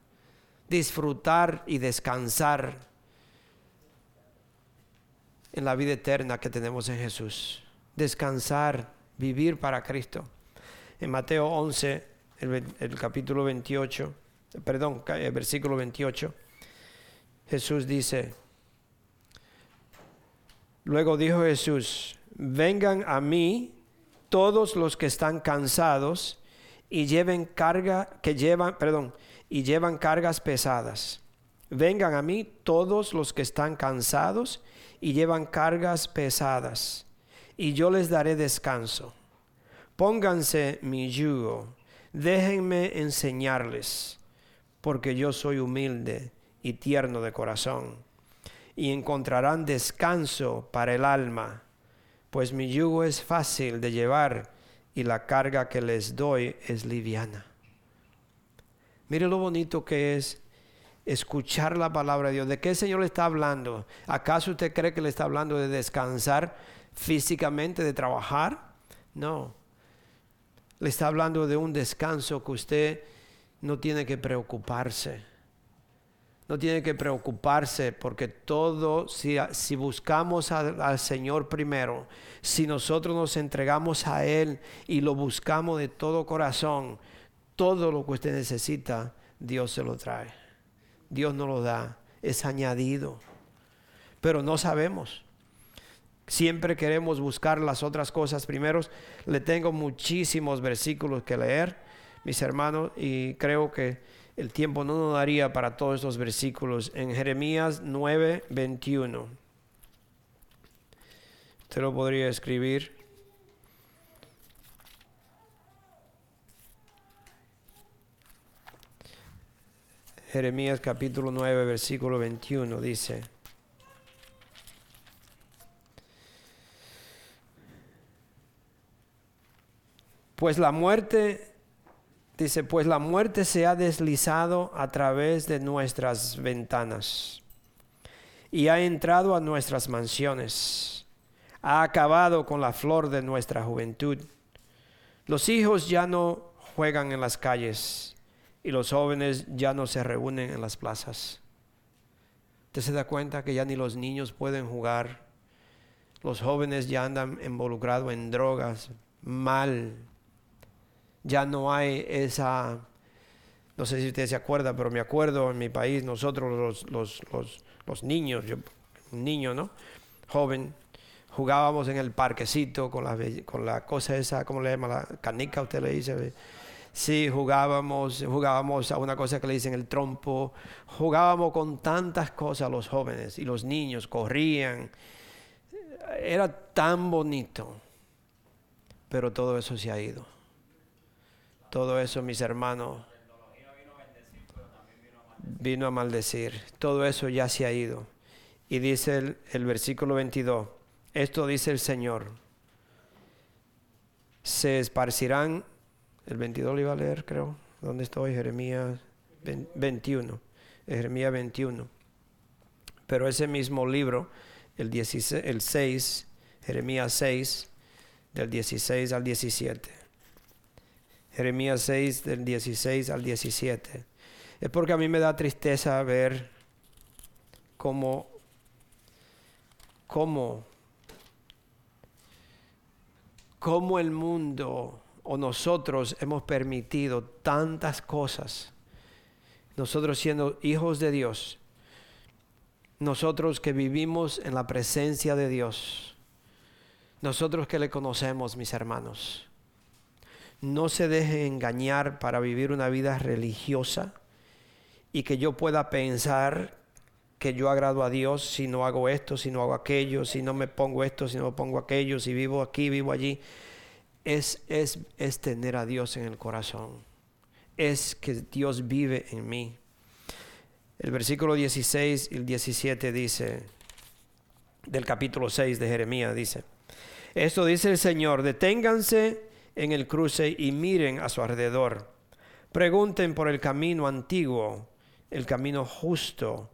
disfrutar y descansar en la vida eterna que tenemos en Jesús. Descansar, vivir para Cristo. En Mateo 11, el, el capítulo 28, perdón, el versículo 28 Jesús dice, luego dijo Jesús, vengan a mí todos los que están cansados y lleven carga, que llevan, perdón, y llevan cargas pesadas. Vengan a mí todos los que están cansados y llevan cargas pesadas, y yo les daré descanso. Pónganse mi yugo, déjenme enseñarles, porque yo soy humilde y tierno de corazón, y encontrarán descanso para el alma, pues mi yugo es fácil de llevar y la carga que les doy es liviana. Mire lo bonito que es escuchar la palabra de Dios. ¿De qué el Señor le está hablando? ¿Acaso usted cree que le está hablando de descansar físicamente, de trabajar? No. Le está hablando de un descanso que usted no tiene que preocuparse no tiene que preocuparse porque todo, si, buscamos al Señor primero, si nosotros nos entregamos a Él y lo buscamos de todo corazón, todo lo que usted necesita, Dios se lo trae. Dios no lo da, es añadido. Pero no sabemos. Siempre queremos buscar las otras cosas primero. Le tengo muchísimos versículos que leer, mis hermanos, y creo que el tiempo no nos daría para todos estos versículos. En Jeremías 9, 21. Usted lo podría escribir. Jeremías capítulo 9, versículo 21 dice. Pues la muerte Dice, pues la muerte se ha deslizado a través de nuestras ventanas y ha entrado a nuestras mansiones, ha acabado con la flor de nuestra juventud. Los hijos ya no juegan en las calles y los jóvenes ya no se reúnen en las plazas. ¿Usted se da cuenta que ya ni los niños pueden jugar? Los jóvenes ya andan involucrados en drogas, mal, ya no hay esa, no sé si usted se acuerda, pero me acuerdo en mi país, nosotros los, los, niños, yo, niño, ¿no? Joven, jugábamos en el parquecito con la, con la cosa esa, ¿cómo le llama? La canica, usted le dice. Sí, jugábamos, jugábamos a una cosa que le dicen el trompo, jugábamos con tantas cosas los jóvenes y los niños corrían. Era tan bonito, pero todo eso se ha ido. Todo eso, mis hermanos, vino a maldecir. Todo eso ya se ha ido. Y dice el, versículo 22, esto dice el Señor, se esparcirán, el 22 lo iba a leer creo, ¿dónde estoy? Jeremías 21, Jeremías 21. Pero ese mismo libro, el, 16, el 6, Jeremías 6, del 16 al 17 Jeremías 6 del 16 al 17. Es porque a mí me da tristeza ver cómo, cómo, cómo el mundo o nosotros hemos permitido tantas cosas. Nosotros siendo hijos de Dios, nosotros que vivimos en la presencia de Dios, nosotros que le conocemos, mis hermanos no se deje engañar para vivir una vida religiosa y que yo pueda pensar que yo agrado a Dios si no hago esto, si no hago aquello, si no me pongo esto, si no me pongo aquello, si vivo aquí, vivo allí. Es, es, es tener a Dios en el corazón. Es que Dios vive en mí. El versículo 16 y el 17 dice, del capítulo 6 de Jeremías, dice, esto dice el Señor, deténganse en el cruce y miren a su alrededor. Pregunten por el camino antiguo, el camino justo,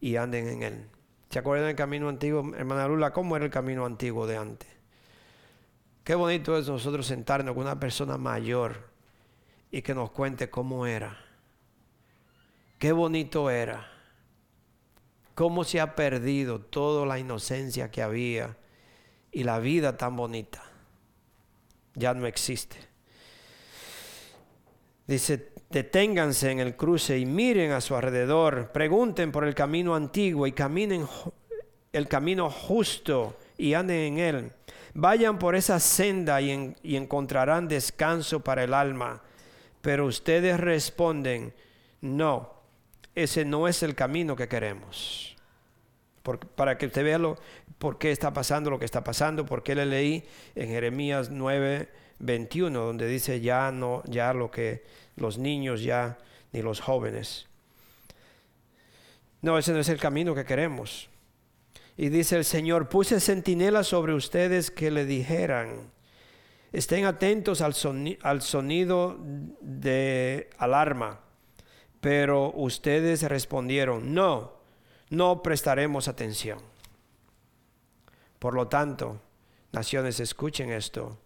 y anden en él. ¿Se acuerdan del camino antiguo, hermana Lula? ¿Cómo era el camino antiguo de antes? Qué bonito es nosotros sentarnos con una persona mayor y que nos cuente cómo era. Qué bonito era. Cómo se ha perdido toda la inocencia que había y la vida tan bonita ya no existe. Dice, deténganse en el cruce y miren a su alrededor, pregunten por el camino antiguo y caminen el camino justo y anden en él. Vayan por esa senda y, encontrarán descanso para el alma. Pero ustedes responden, no, ese no es el camino que queremos. Para que usted vea lo, por qué está pasando lo que está pasando, por qué le leí en Jeremías 9, 21, donde dice ya no, ya lo que los niños ya, ni los jóvenes. No, ese no es el camino que queremos. Y dice el Señor, puse centinelas sobre ustedes que le dijeran, estén atentos al, al sonido de alarma. Pero ustedes respondieron, no, no prestaremos atención. Por lo tanto, naciones, escuchen esto.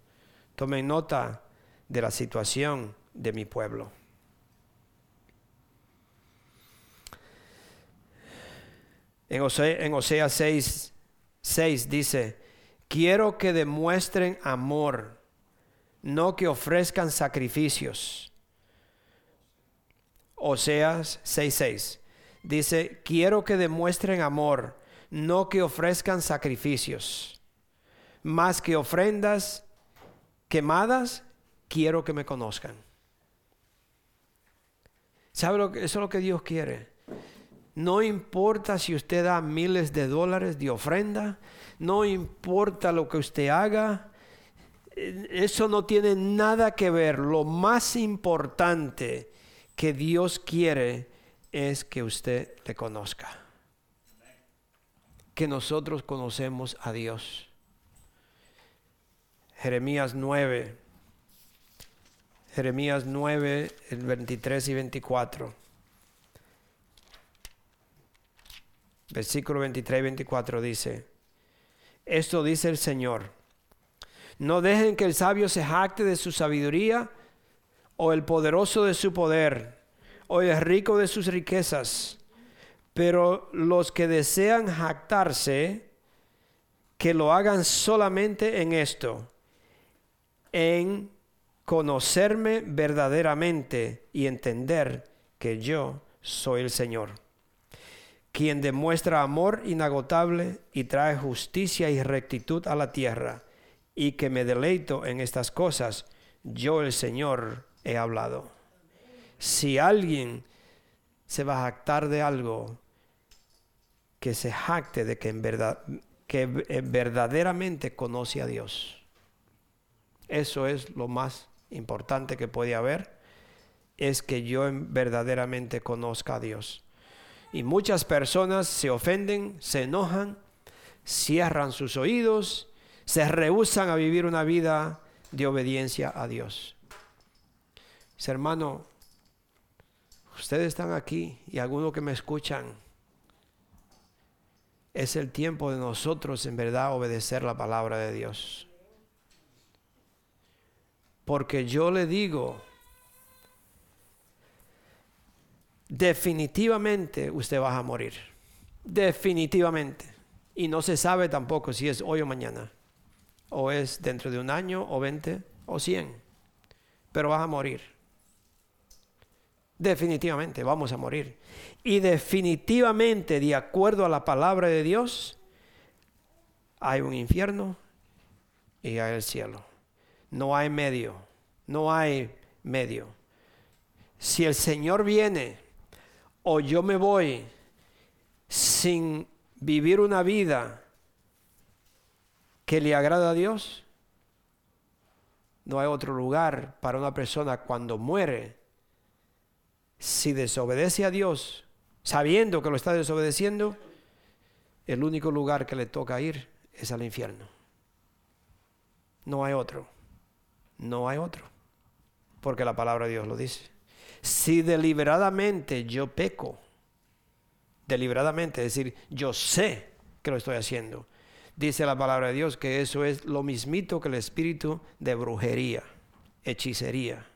Tomen nota de la situación de mi pueblo. En Osea, en Osea 6, 6 dice, quiero que demuestren amor, no que ofrezcan sacrificios. Oseas 6:6 dice, quiero que demuestren amor, no que ofrezcan sacrificios, más que ofrendas quemadas, quiero que me conozcan. ¿Sabe lo que, eso es lo que Dios quiere? No importa si usted da miles de dólares de ofrenda, no importa lo que usted haga, eso no tiene nada que ver. Lo más importante que Dios quiere es que usted le conozca. Que nosotros conocemos a Dios. Jeremías 9. Jeremías 9, el 23 y 24. Versículo 23 y 24 dice, esto dice el Señor, no dejen que el sabio se jacte de su sabiduría o el poderoso de su poder o el rico de sus riquezas, pero los que desean jactarse, que lo hagan solamente en esto, en conocerme verdaderamente y entender que yo soy el Señor, quien demuestra amor inagotable y trae justicia y rectitud a la tierra, y que me deleito en estas cosas, yo el Señor he hablado. Si alguien se va a jactar de algo, que se jacte de que en verdad que verdaderamente conoce a Dios. Eso es lo más importante que puede haber, es que yo verdaderamente conozca a Dios. Y muchas personas se ofenden, se enojan, cierran sus oídos, se rehusan a vivir una vida de obediencia a Dios. hermano, ustedes están aquí y algunos que me escuchan, es el tiempo de nosotros en verdad obedecer la palabra de Dios. Porque yo le digo, definitivamente usted va a morir. Definitivamente. Y no se sabe tampoco si es hoy o mañana. O es dentro de un año o 20 o 100. Pero vas a morir. Definitivamente vamos a morir. Y definitivamente, de acuerdo a la palabra de Dios, hay un infierno y hay el cielo. No hay medio, no hay medio. Si el Señor viene o yo me voy sin vivir una vida que le agrada a Dios, no hay otro lugar para una persona cuando muere. Si desobedece a Dios, sabiendo que lo está desobedeciendo, el único lugar que le toca ir es al infierno. No hay otro. No hay otro. Porque la palabra de Dios lo dice. Si deliberadamente yo peco, deliberadamente, es decir, yo sé que lo estoy haciendo, dice la palabra de Dios que eso es lo mismito que el espíritu de brujería, hechicería.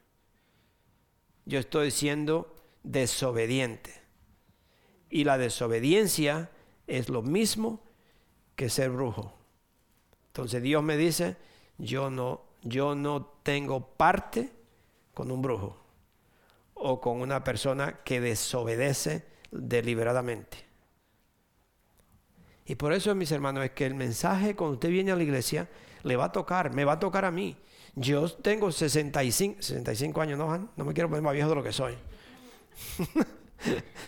Yo estoy siendo desobediente. Y la desobediencia es lo mismo que ser brujo. Entonces Dios me dice, yo no yo no tengo parte con un brujo o con una persona que desobedece deliberadamente. Y por eso, mis hermanos, es que el mensaje cuando usted viene a la iglesia le va a tocar, me va a tocar a mí. Yo tengo 65, 65 años, no, no me quiero poner más viejo de lo que soy.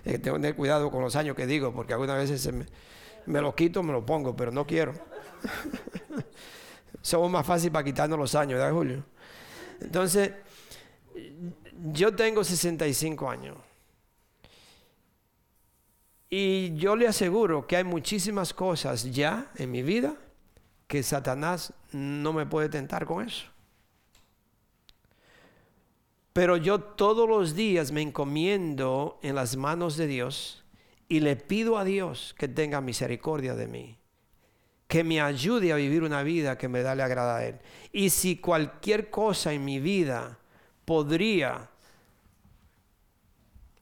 tengo que tener cuidado con los años que digo, porque algunas veces me, me lo quito, me lo pongo, pero no quiero. somos más fácil para quitarnos los años, ¿verdad, Julio? Entonces, yo tengo 65 años. Y yo le aseguro que hay muchísimas cosas ya en mi vida que Satanás no me puede tentar con eso. Pero yo todos los días me encomiendo en las manos de Dios y le pido a Dios que tenga misericordia de mí que me ayude a vivir una vida que me da le agrada a Él. Y si cualquier cosa en mi vida podría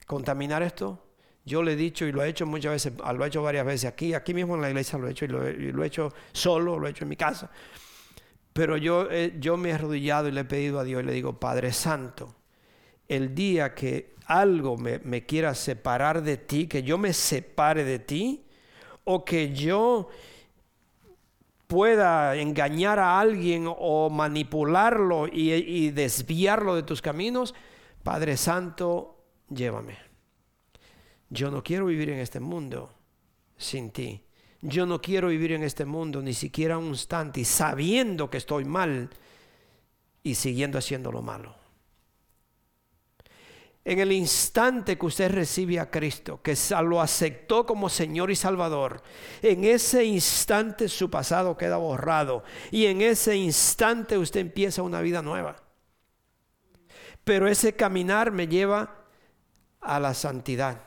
contaminar esto, Yo le he dicho y lo he hecho muchas veces, lo he hecho varias veces aquí, aquí mismo en la iglesia lo he hecho y lo, he hecho solo, lo he hecho en mi casa. Pero yo, yo me he arrodillado y le he pedido a Dios y le digo, Padre Santo, el día que algo me, quiera separar de ti, que yo me separe de ti, o que yo pueda engañar a alguien o manipularlo y, desviarlo de tus caminos, Padre Santo, llévame. Yo no quiero vivir en este mundo sin ti. Yo no quiero vivir en este mundo ni siquiera un instante sabiendo que estoy mal y siguiendo haciendo lo malo en el instante que usted recibe a Cristo, que lo aceptó como Señor y Salvador, en ese instante su pasado queda borrado y en ese instante usted empieza una vida nueva. Pero ese caminar me lleva a la santidad.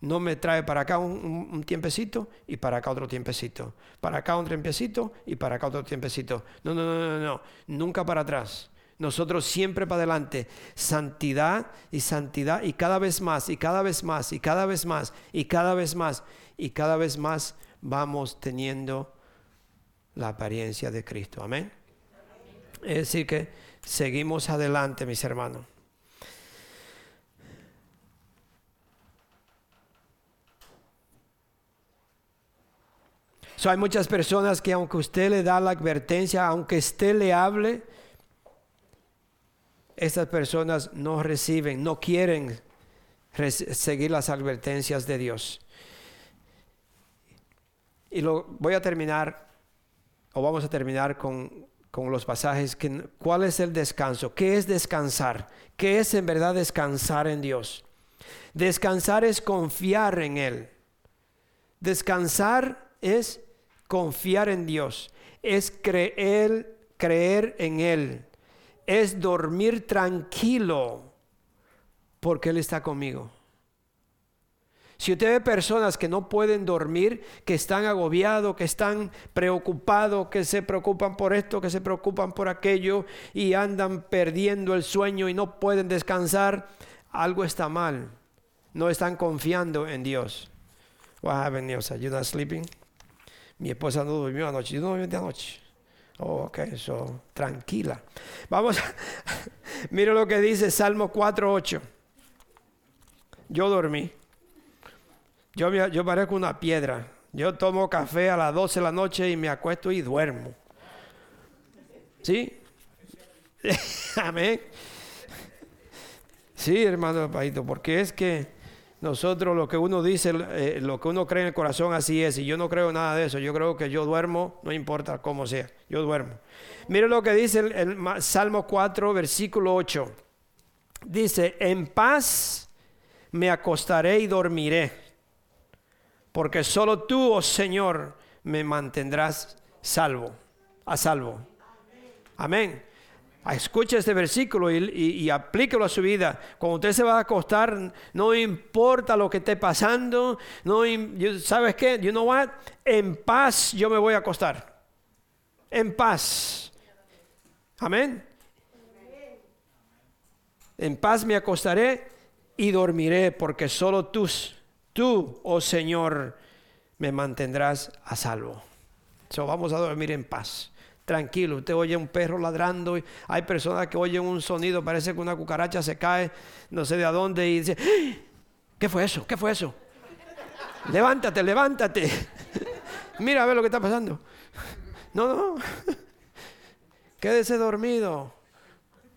No me trae para acá un, tiempecito y para acá otro tiempecito. Para acá un tiempecito y para acá otro tiempecito. No, no, no, no, no. Nunca para atrás nosotros siempre para adelante, santidad y santidad y cada vez más y cada vez más y cada vez más y cada vez más y cada vez más vamos teniendo la apariencia de Cristo. Amén. Es decir, que seguimos adelante, mis hermanos. hay muchas personas que aunque usted le da la advertencia, aunque usted le hable, estas personas no reciben, no quieren seguir las advertencias de Dios. Y lo voy a terminar, o vamos a terminar con, con los pasajes. ¿Cuál es el descanso? ¿Qué es descansar? ¿Qué es en verdad descansar en Dios? Descansar es confiar en Él. Descansar es confiar en Dios. Es creer, creer en Él es dormir tranquilo porque Él está conmigo. Si usted ve personas que no pueden dormir, que están agobiados, que están preocupados, que se preocupan por esto, que se preocupan por aquello y andan perdiendo el sueño y no pueden descansar, algo está mal. No están confiando en Dios. What happened, You're not sleeping? Mi esposa no durmió anoche. Yo no dormí anoche. Oh, ok, eso, tranquila. Vamos, mire lo que dice Salmo 4.8. Yo dormí. Yo, yo parezco una piedra. Yo tomo café a las 12 de la noche y me acuesto y duermo. ¿Sí? Amén. Sí, hermano Paito, porque es que nosotros lo que uno dice, eh, lo que uno cree en el corazón, así es. Y yo no creo nada de eso. Yo creo que yo duermo, no importa cómo sea. Yo duermo. Mire lo que dice el, Salmo 4, versículo 8. Dice, en paz me acostaré y dormiré. Porque solo tú, oh Señor, me mantendrás salvo, a salvo. Amén. Escuche este versículo y, aplíquelo a su vida. Cuando usted se va a acostar, no importa lo que esté pasando, no, ¿sabes qué? You know? En paz yo me voy a acostar. En paz. Amén. En paz me acostaré y dormiré, porque solo tú, tú, oh Señor, me mantendrás a salvo. So, vamos a dormir en paz tranquilo. Usted oye un perro ladrando, y hay personas que oyen un sonido, parece que una cucaracha se cae, no sé de a dónde, y dice. ¿qué fue eso? ¿Qué fue eso? levántate, levántate. Mira a ver lo que está pasando. No, no. Quédese dormido.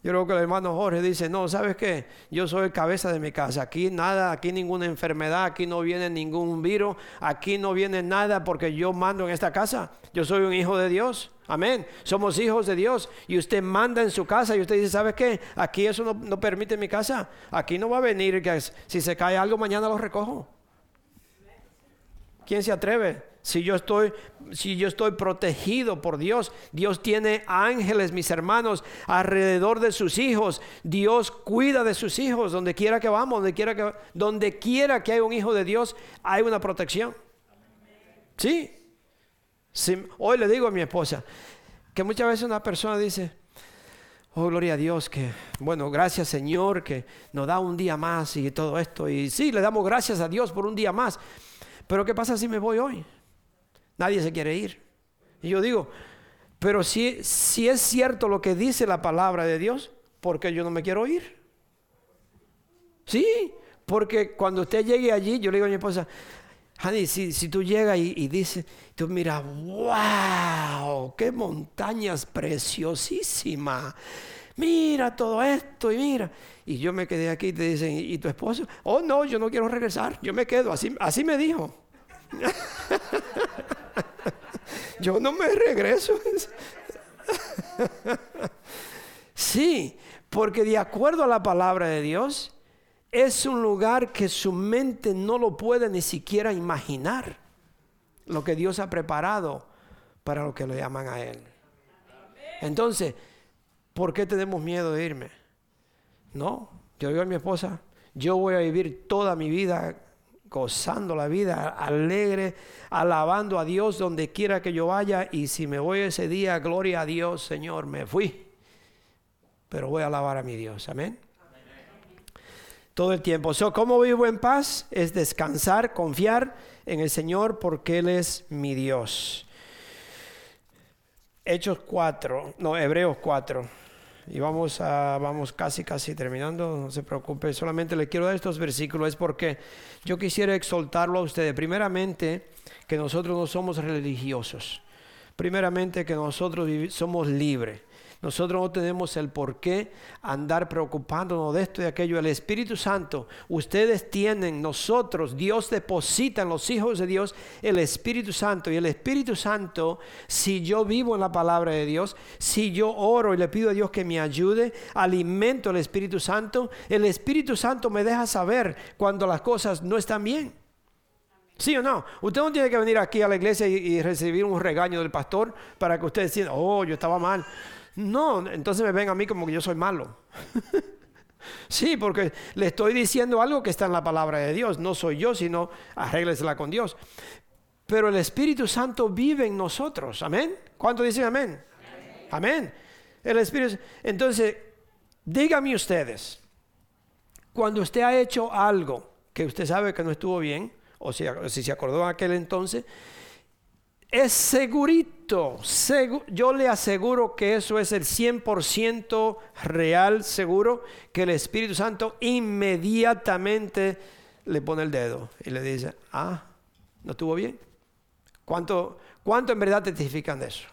Yo creo que el hermano Jorge dice, no, ¿sabes qué? Yo soy el cabeza de mi casa. Aquí nada, aquí ninguna enfermedad, aquí no viene ningún virus, aquí no viene nada porque yo mando en esta casa. Yo soy un hijo de Dios. Amén. Somos hijos de Dios y usted manda en su casa y usted dice, ¿sabe qué? Aquí eso no, no permite mi casa. Aquí no va a venir que si se cae algo mañana lo recojo. ¿Quién se atreve? Si yo estoy si yo estoy protegido por Dios, Dios tiene ángeles, mis hermanos, alrededor de sus hijos. Dios cuida de sus hijos donde quiera que vamos, donde quiera que donde quiera que haya un hijo de Dios, hay una protección. Sí. hoy le digo a mi esposa que muchas veces una persona dice, "Oh, gloria a Dios que bueno, gracias Señor que nos da un día más y todo esto. Y sí, le damos gracias a Dios por un día más. Pero ¿qué pasa si me voy hoy? Nadie se quiere ir. Y yo digo, pero si, si es cierto lo que dice la palabra de Dios, ¿por qué yo no me quiero ir? Sí, porque cuando usted llegue allí, yo le digo a mi esposa, Honey, si, si tú llegas y, y dices, tú miras, wow, qué montañas preciosísimas mira todo esto y mira. Y yo me quedé aquí y te dicen, ¿y tu esposo? Oh, no, yo no quiero regresar, yo me quedo, así, así me dijo. yo no me regreso. sí, porque de acuerdo a la palabra de Dios, es un lugar que su mente no lo puede ni siquiera imaginar. Lo que Dios ha preparado para lo que lo llaman a Él. Entonces, ¿Por qué tenemos miedo de irme? No, yo digo a mi esposa, yo voy a vivir toda mi vida gozando la vida, alegre, alabando a Dios donde quiera que yo vaya y si me voy ese día, gloria a Dios, Señor, me fui. Pero voy a alabar a mi Dios, amén. Todo el tiempo. So, ¿Cómo vivo en paz? Es descansar, confiar en el Señor porque Él es mi Dios. Hechos 4, no, Hebreos 4. Y vamos, a, vamos casi, casi terminando, no se preocupe, solamente le quiero dar estos versículos, es porque yo quisiera exaltarlo a ustedes. Primeramente, que nosotros no somos religiosos. Primeramente, que nosotros somos libres. Nosotros no tenemos el por qué andar preocupándonos de esto y de aquello. El Espíritu Santo, ustedes tienen, nosotros, Dios deposita en los hijos de Dios el Espíritu Santo. Y el Espíritu Santo, si yo vivo en la palabra de Dios, si yo oro y le pido a Dios que me ayude, alimento el Espíritu Santo, el Espíritu Santo me deja saber cuando las cosas no están bien. ¿Sí o no? Usted no tiene que venir aquí a la iglesia y, recibir un regaño del pastor para que usted sienta, oh, yo estaba mal. No, entonces me ven a mí como que yo soy malo. sí, porque le estoy diciendo algo que está en la palabra de Dios. No soy yo, sino arréglesela con Dios. Pero el Espíritu Santo vive en nosotros. Amén. ¿Cuánto dicen amén? Amén. El Espíritu. Entonces, díganme ustedes, cuando usted ha hecho algo que usted sabe que no estuvo bien, o si, si se acordó en aquel entonces, es segurito. yo le aseguro que eso es el 100% real, seguro, que el Espíritu Santo inmediatamente le pone el dedo y le dice, ah, ¿no estuvo bien? ¿Cuánto, cuánto en verdad testifican de eso?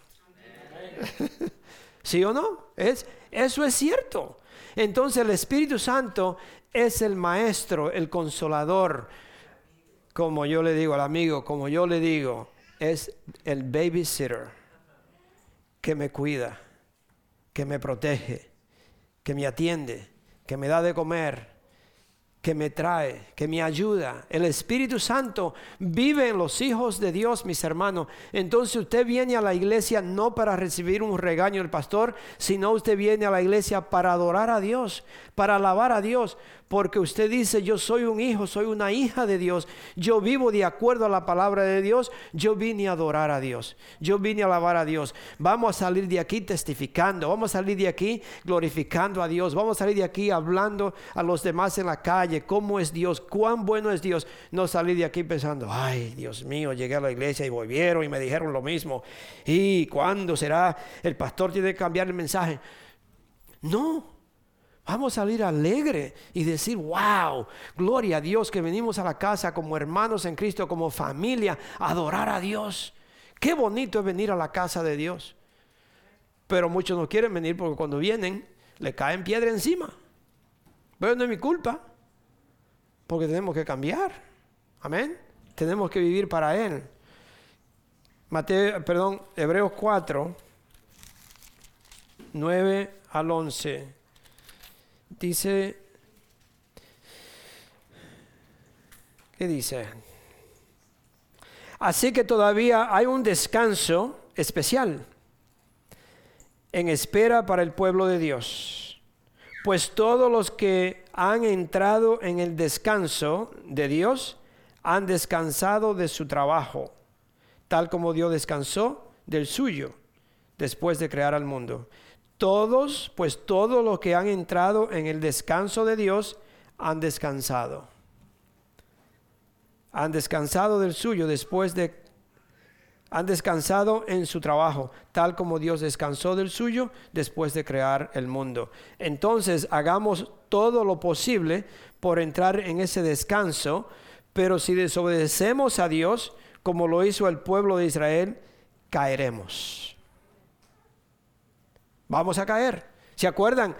¿Sí o no? Es, eso es cierto. Entonces el Espíritu Santo es el maestro, el consolador, como yo le digo al amigo, como yo le digo es el babysitter que me cuida, que me protege, que me atiende, que me da de comer, que me trae, que me ayuda. El Espíritu Santo vive en los hijos de Dios, mis hermanos. Entonces usted viene a la iglesia no para recibir un regaño del pastor, sino usted viene a la iglesia para adorar a Dios, para alabar a Dios, porque usted dice, yo soy un hijo, soy una hija de Dios, yo vivo de acuerdo a la palabra de Dios, yo vine a adorar a Dios, yo vine a alabar a Dios. Vamos a salir de aquí testificando, vamos a salir de aquí glorificando a Dios, vamos a salir de aquí hablando a los demás en la calle, cómo es Dios, cuán bueno es Dios. No salir de aquí pensando, ay Dios mío, llegué a la iglesia y volvieron y me dijeron lo mismo. ¿Y cuándo será? El pastor tiene que cambiar el mensaje. No, Vamos a salir alegre y decir, wow, gloria a Dios que venimos a la casa como hermanos en Cristo, como familia, adorar a Dios. Qué bonito es venir a la casa de Dios. Pero muchos no quieren venir porque cuando vienen le caen piedra encima. Pero no es mi culpa, porque tenemos que cambiar. Amén. Tenemos que vivir para Él. Mateo, perdón, Hebreos 4, 9 al 11. Dice, ¿qué dice? Así que todavía hay un descanso especial en espera para el pueblo de Dios. Pues todos los que han entrado en el descanso de Dios han descansado de su trabajo, tal como Dios descansó del suyo después de crear al mundo. Todos, pues todos los que han entrado en el descanso de Dios han descansado. Han descansado del suyo después de han descansado en su trabajo, tal como Dios descansó del suyo después de crear el mundo. Entonces, hagamos todo lo posible por entrar en ese descanso, pero si desobedecemos a Dios, como lo hizo el pueblo de Israel, caeremos. Vamos a caer. ¿Se acuerdan?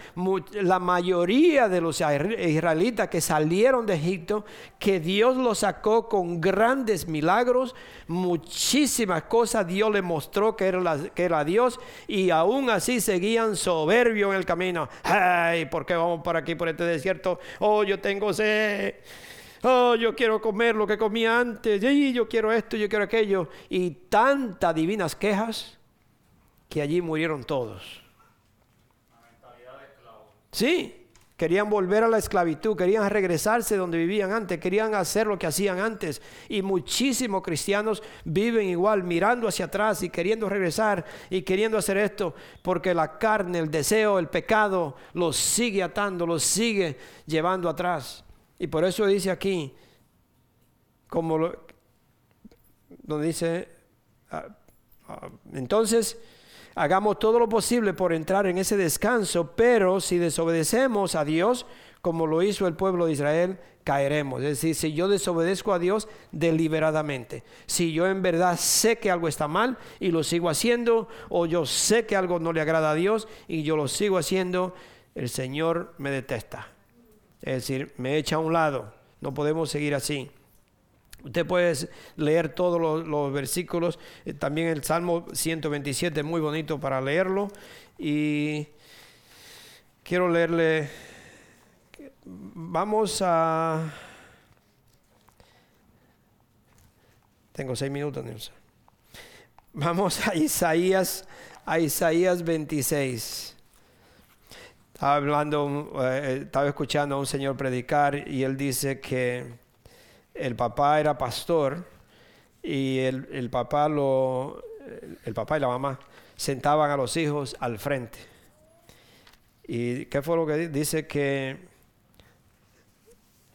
La mayoría de los israelitas que salieron de Egipto, que Dios los sacó con grandes milagros, muchísimas cosas Dios les mostró que era, que era Dios y aún así seguían soberbios en el camino. Ay, ¿por qué vamos por aquí, por este desierto? Oh, yo tengo sed. Oh, yo quiero comer lo que comía antes. Y yo quiero esto, yo quiero aquello. Y tantas divinas quejas que allí murieron todos. Sí, querían volver a la esclavitud, querían regresarse donde vivían antes, querían hacer lo que hacían antes. Y muchísimos cristianos viven igual, mirando hacia atrás y queriendo regresar y queriendo hacer esto, porque la carne, el deseo, el pecado los sigue atando, los sigue llevando atrás. Y por eso dice aquí, como lo, donde dice, ah, ah, entonces, hagamos todo lo posible por entrar en ese descanso, pero si desobedecemos a Dios, como lo hizo el pueblo de Israel, caeremos. Es decir, si yo desobedezco a Dios deliberadamente, si yo en verdad sé que algo está mal y lo sigo haciendo, o yo sé que algo no le agrada a Dios y yo lo sigo haciendo, el Señor me detesta. Es decir, me echa a un lado. No podemos seguir así. Usted puede leer todos los, versículos, eh, también el Salmo 127 es muy bonito para leerlo y quiero leerle, vamos a, tengo seis minutos, Nilson. Vamos a Isaías, a Isaías 26. Estaba hablando, eh, estaba escuchando a un señor predicar y él dice que el papá era pastor y el, papá lo, el papá y la mamá sentaban a los hijos al frente. ¿Y qué fue lo que dice que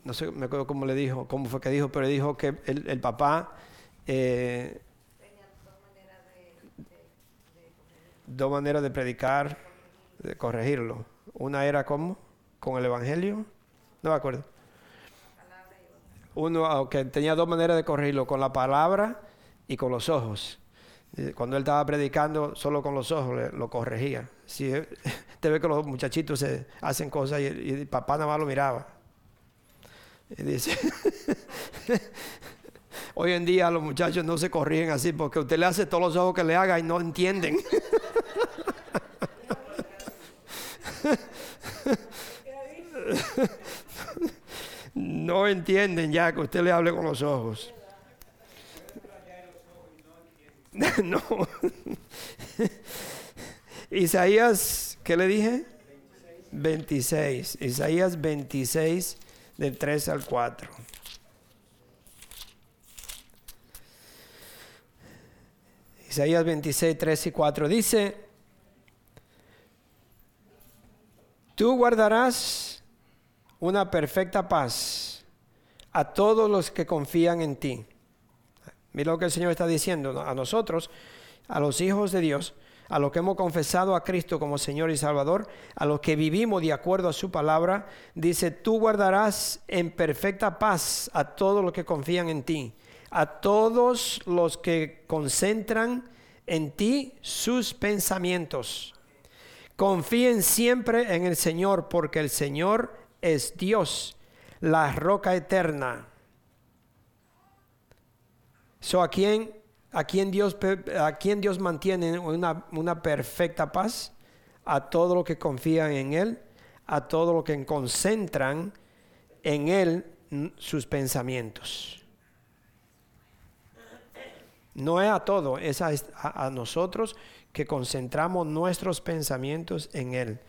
no sé, me acuerdo cómo le dijo, cómo fue que dijo, pero dijo que el, papá eh, dos maneras de predicar, de corregirlo. Una era como con el evangelio, no me acuerdo uno que tenía dos maneras de corregirlo, con la palabra y con los ojos. Cuando él estaba predicando, solo con los ojos lo corregía. Si te ve que los muchachitos se hacen cosas y, y papá nada más lo miraba. Y dice, hoy en día los muchachos no se corrigen así porque usted le hace todos los ojos que le haga y no entienden. no entienden ya que usted le hable con los ojos. no. Isaías, ¿qué le dije? 26. Isaías 26, del 3 al 4. Isaías 26, 3 y 4 dice, tú guardarás una perfecta paz a todos los que confían en ti. Mira lo que el Señor está diciendo a nosotros, a los hijos de Dios, a los que hemos confesado a Cristo como Señor y Salvador, a los que vivimos de acuerdo a su palabra, dice, tú guardarás en perfecta paz a todos los que confían en ti, a todos los que concentran en ti sus pensamientos. Confíen siempre en el Señor, porque el Señor es Dios, la roca eterna. So, ¿a, quién, a, quién Dios, ¿A quién Dios mantiene una, una perfecta paz? A todos los que confían en Él, a todos los que concentran en Él sus pensamientos. No es a todo, es a, a, nosotros que concentramos nuestros pensamientos en Él.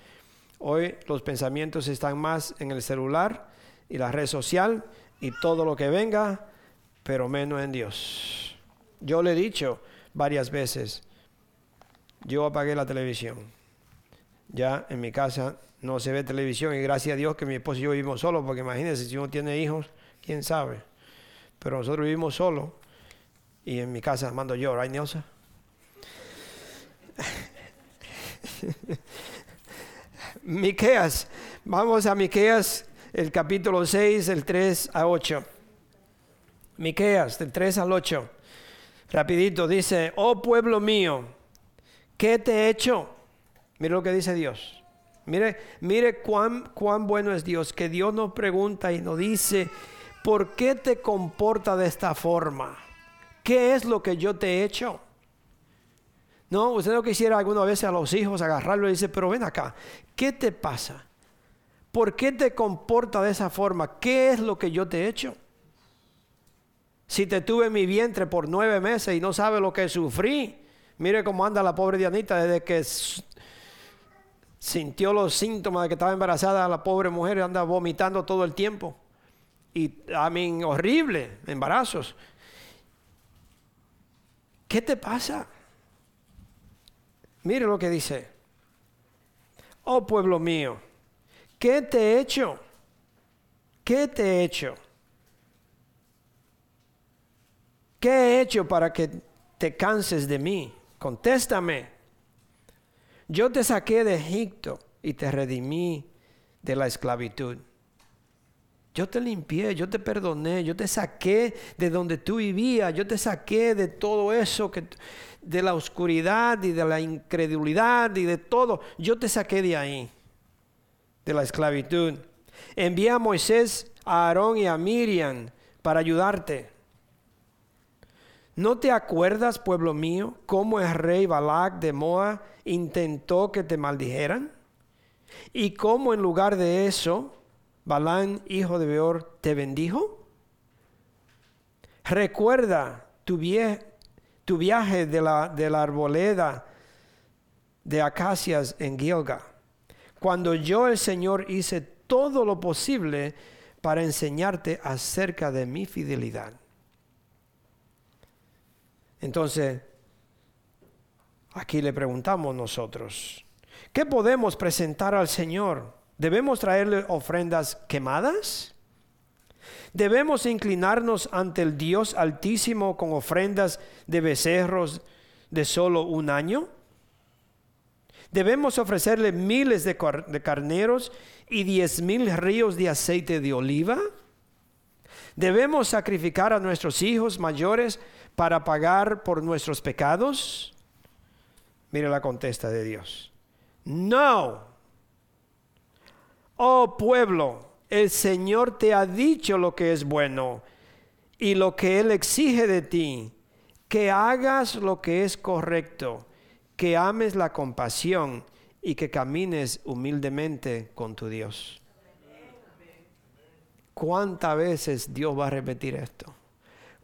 Hoy los pensamientos están más en el celular y la red social y todo lo que venga, pero menos en Dios. Yo le he dicho varias veces, yo apagué la televisión. Ya en mi casa no se ve televisión y gracias a Dios que mi esposo y yo vivimos solos, porque imagínense si uno tiene hijos, quién sabe. Pero nosotros vivimos solos y en mi casa mando yo, ¿right, Nelson? Miqueas, vamos a Miqueas, el capítulo 6, el 3 a 8. Miqueas, del 3 al 8. Rapidito, dice, oh pueblo mío, ¿qué te he hecho? Mire lo que dice Dios. Mire, mire cuán, cuán bueno es Dios, que Dios nos pregunta y nos dice, ¿por qué te comporta de esta forma? ¿Qué es lo que yo te he hecho? No, usted no quisiera alguna vez a los hijos agarrarlo y dice, pero ven acá, ¿qué te pasa? ¿Por qué te comporta de esa forma? ¿Qué es lo que yo te he hecho? Si te tuve en mi vientre por nueve meses y no sabe lo que sufrí, mire cómo anda la pobre Dianita desde que sintió los síntomas de que estaba embarazada, la pobre mujer anda vomitando todo el tiempo. Y a mí, horrible, embarazos. ¿Qué te pasa? Mire lo que dice. Oh pueblo mío, ¿qué te he hecho? ¿Qué te he hecho? ¿Qué he hecho para que te canses de mí? Contéstame. Yo te saqué de Egipto y te redimí de la esclavitud. Yo te limpié, yo te perdoné, yo te saqué de donde tú vivías, yo te saqué de todo eso, que, de la oscuridad y de la incredulidad y de todo. Yo te saqué de ahí, de la esclavitud. Envié a Moisés, a Aarón y a Miriam para ayudarte. ¿No te acuerdas, pueblo mío, cómo el rey Balac de Moab intentó que te maldijeran? Y cómo en lugar de eso, Balán, hijo de Beor, te bendijo? Recuerda tu, viaje de la, de la arboleda de acacias en Gilga, cuando yo el Señor hice todo lo posible para enseñarte acerca de mi fidelidad. Entonces, aquí le preguntamos nosotros, ¿qué podemos presentar al Señor? ¿Debemos traerle ofrendas quemadas? ¿Debemos inclinarnos ante el Dios Altísimo con ofrendas de becerros de solo un año? ¿Debemos ofrecerle miles de, carneros y diez mil ríos de aceite de oliva? ¿Debemos sacrificar a nuestros hijos mayores para pagar por nuestros pecados? Mire la contesta de Dios. No. Oh pueblo, el Señor te ha dicho lo que es bueno y lo que Él exige de ti, que hagas lo que es correcto, que ames la compasión y que camines humildemente con tu Dios. ¿Cuántas veces Dios va a repetir esto?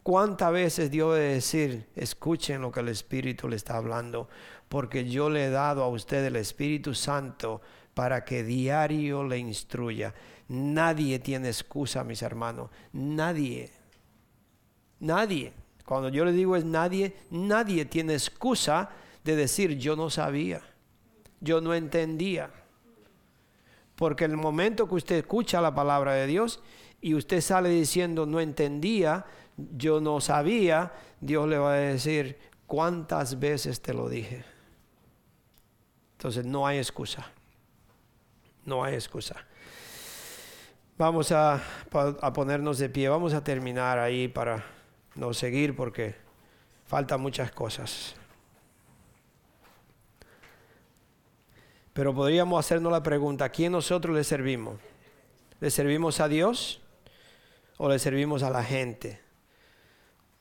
¿Cuántas veces Dios va a decir, escuchen lo que el Espíritu le está hablando? Porque yo le he dado a usted el Espíritu Santo para que diario le instruya. Nadie tiene excusa, mis hermanos. Nadie. Nadie. Cuando yo le digo es nadie, nadie tiene excusa de decir yo no sabía, yo no entendía. Porque el momento que usted escucha la palabra de Dios y usted sale diciendo no entendía, yo no sabía, Dios le va a decir cuántas veces te lo dije. Entonces no hay excusa. No hay excusa. Vamos a, ponernos de pie, vamos a terminar ahí para no seguir porque faltan muchas cosas. Pero podríamos hacernos la pregunta, ¿a quién nosotros le servimos? ¿Le servimos a Dios o le servimos a la gente?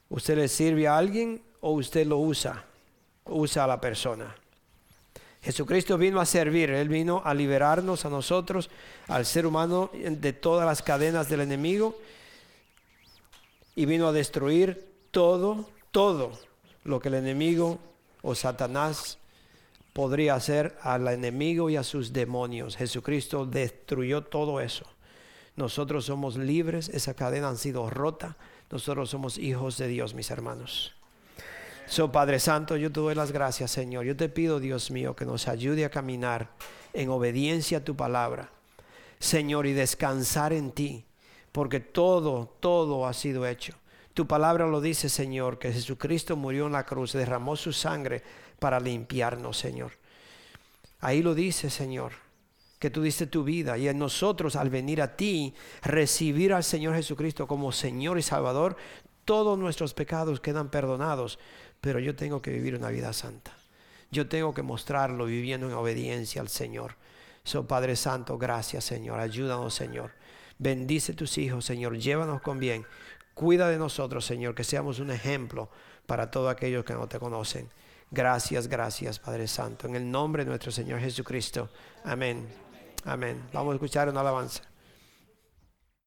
¿Usted le sirve a alguien o usted lo usa? Usa a la persona. Jesucristo vino a servir, Él vino a liberarnos a nosotros, al ser humano, de todas las cadenas del enemigo y vino a destruir todo, todo lo que el enemigo o Satanás podría hacer al enemigo y a sus demonios. Jesucristo destruyó todo eso. Nosotros somos libres, esa cadena ha sido rota, nosotros somos hijos de Dios, mis hermanos. So, Padre Santo, yo te doy las gracias, Señor. Yo te pido, Dios mío, que nos ayude a caminar en obediencia a tu palabra, Señor, y descansar en ti, porque todo, todo ha sido hecho. Tu palabra lo dice, Señor, que Jesucristo murió en la cruz, derramó su sangre para limpiarnos, Señor. Ahí lo dice, Señor, que tú diste tu vida y en nosotros al venir a ti, recibir al Señor Jesucristo como Señor y Salvador, todos nuestros pecados quedan perdonados, pero yo tengo que vivir una vida santa. Yo tengo que mostrarlo viviendo en obediencia al Señor. So, Padre Santo, gracias, Señor. Ayúdanos, Señor. Bendice tus hijos, Señor. Llévanos con bien. Cuida de nosotros, Señor, que seamos un ejemplo para todos aquellos que no te conocen. Gracias, gracias, Padre Santo. En el nombre de nuestro Señor Jesucristo. Amén. Amén. Vamos a escuchar una alabanza.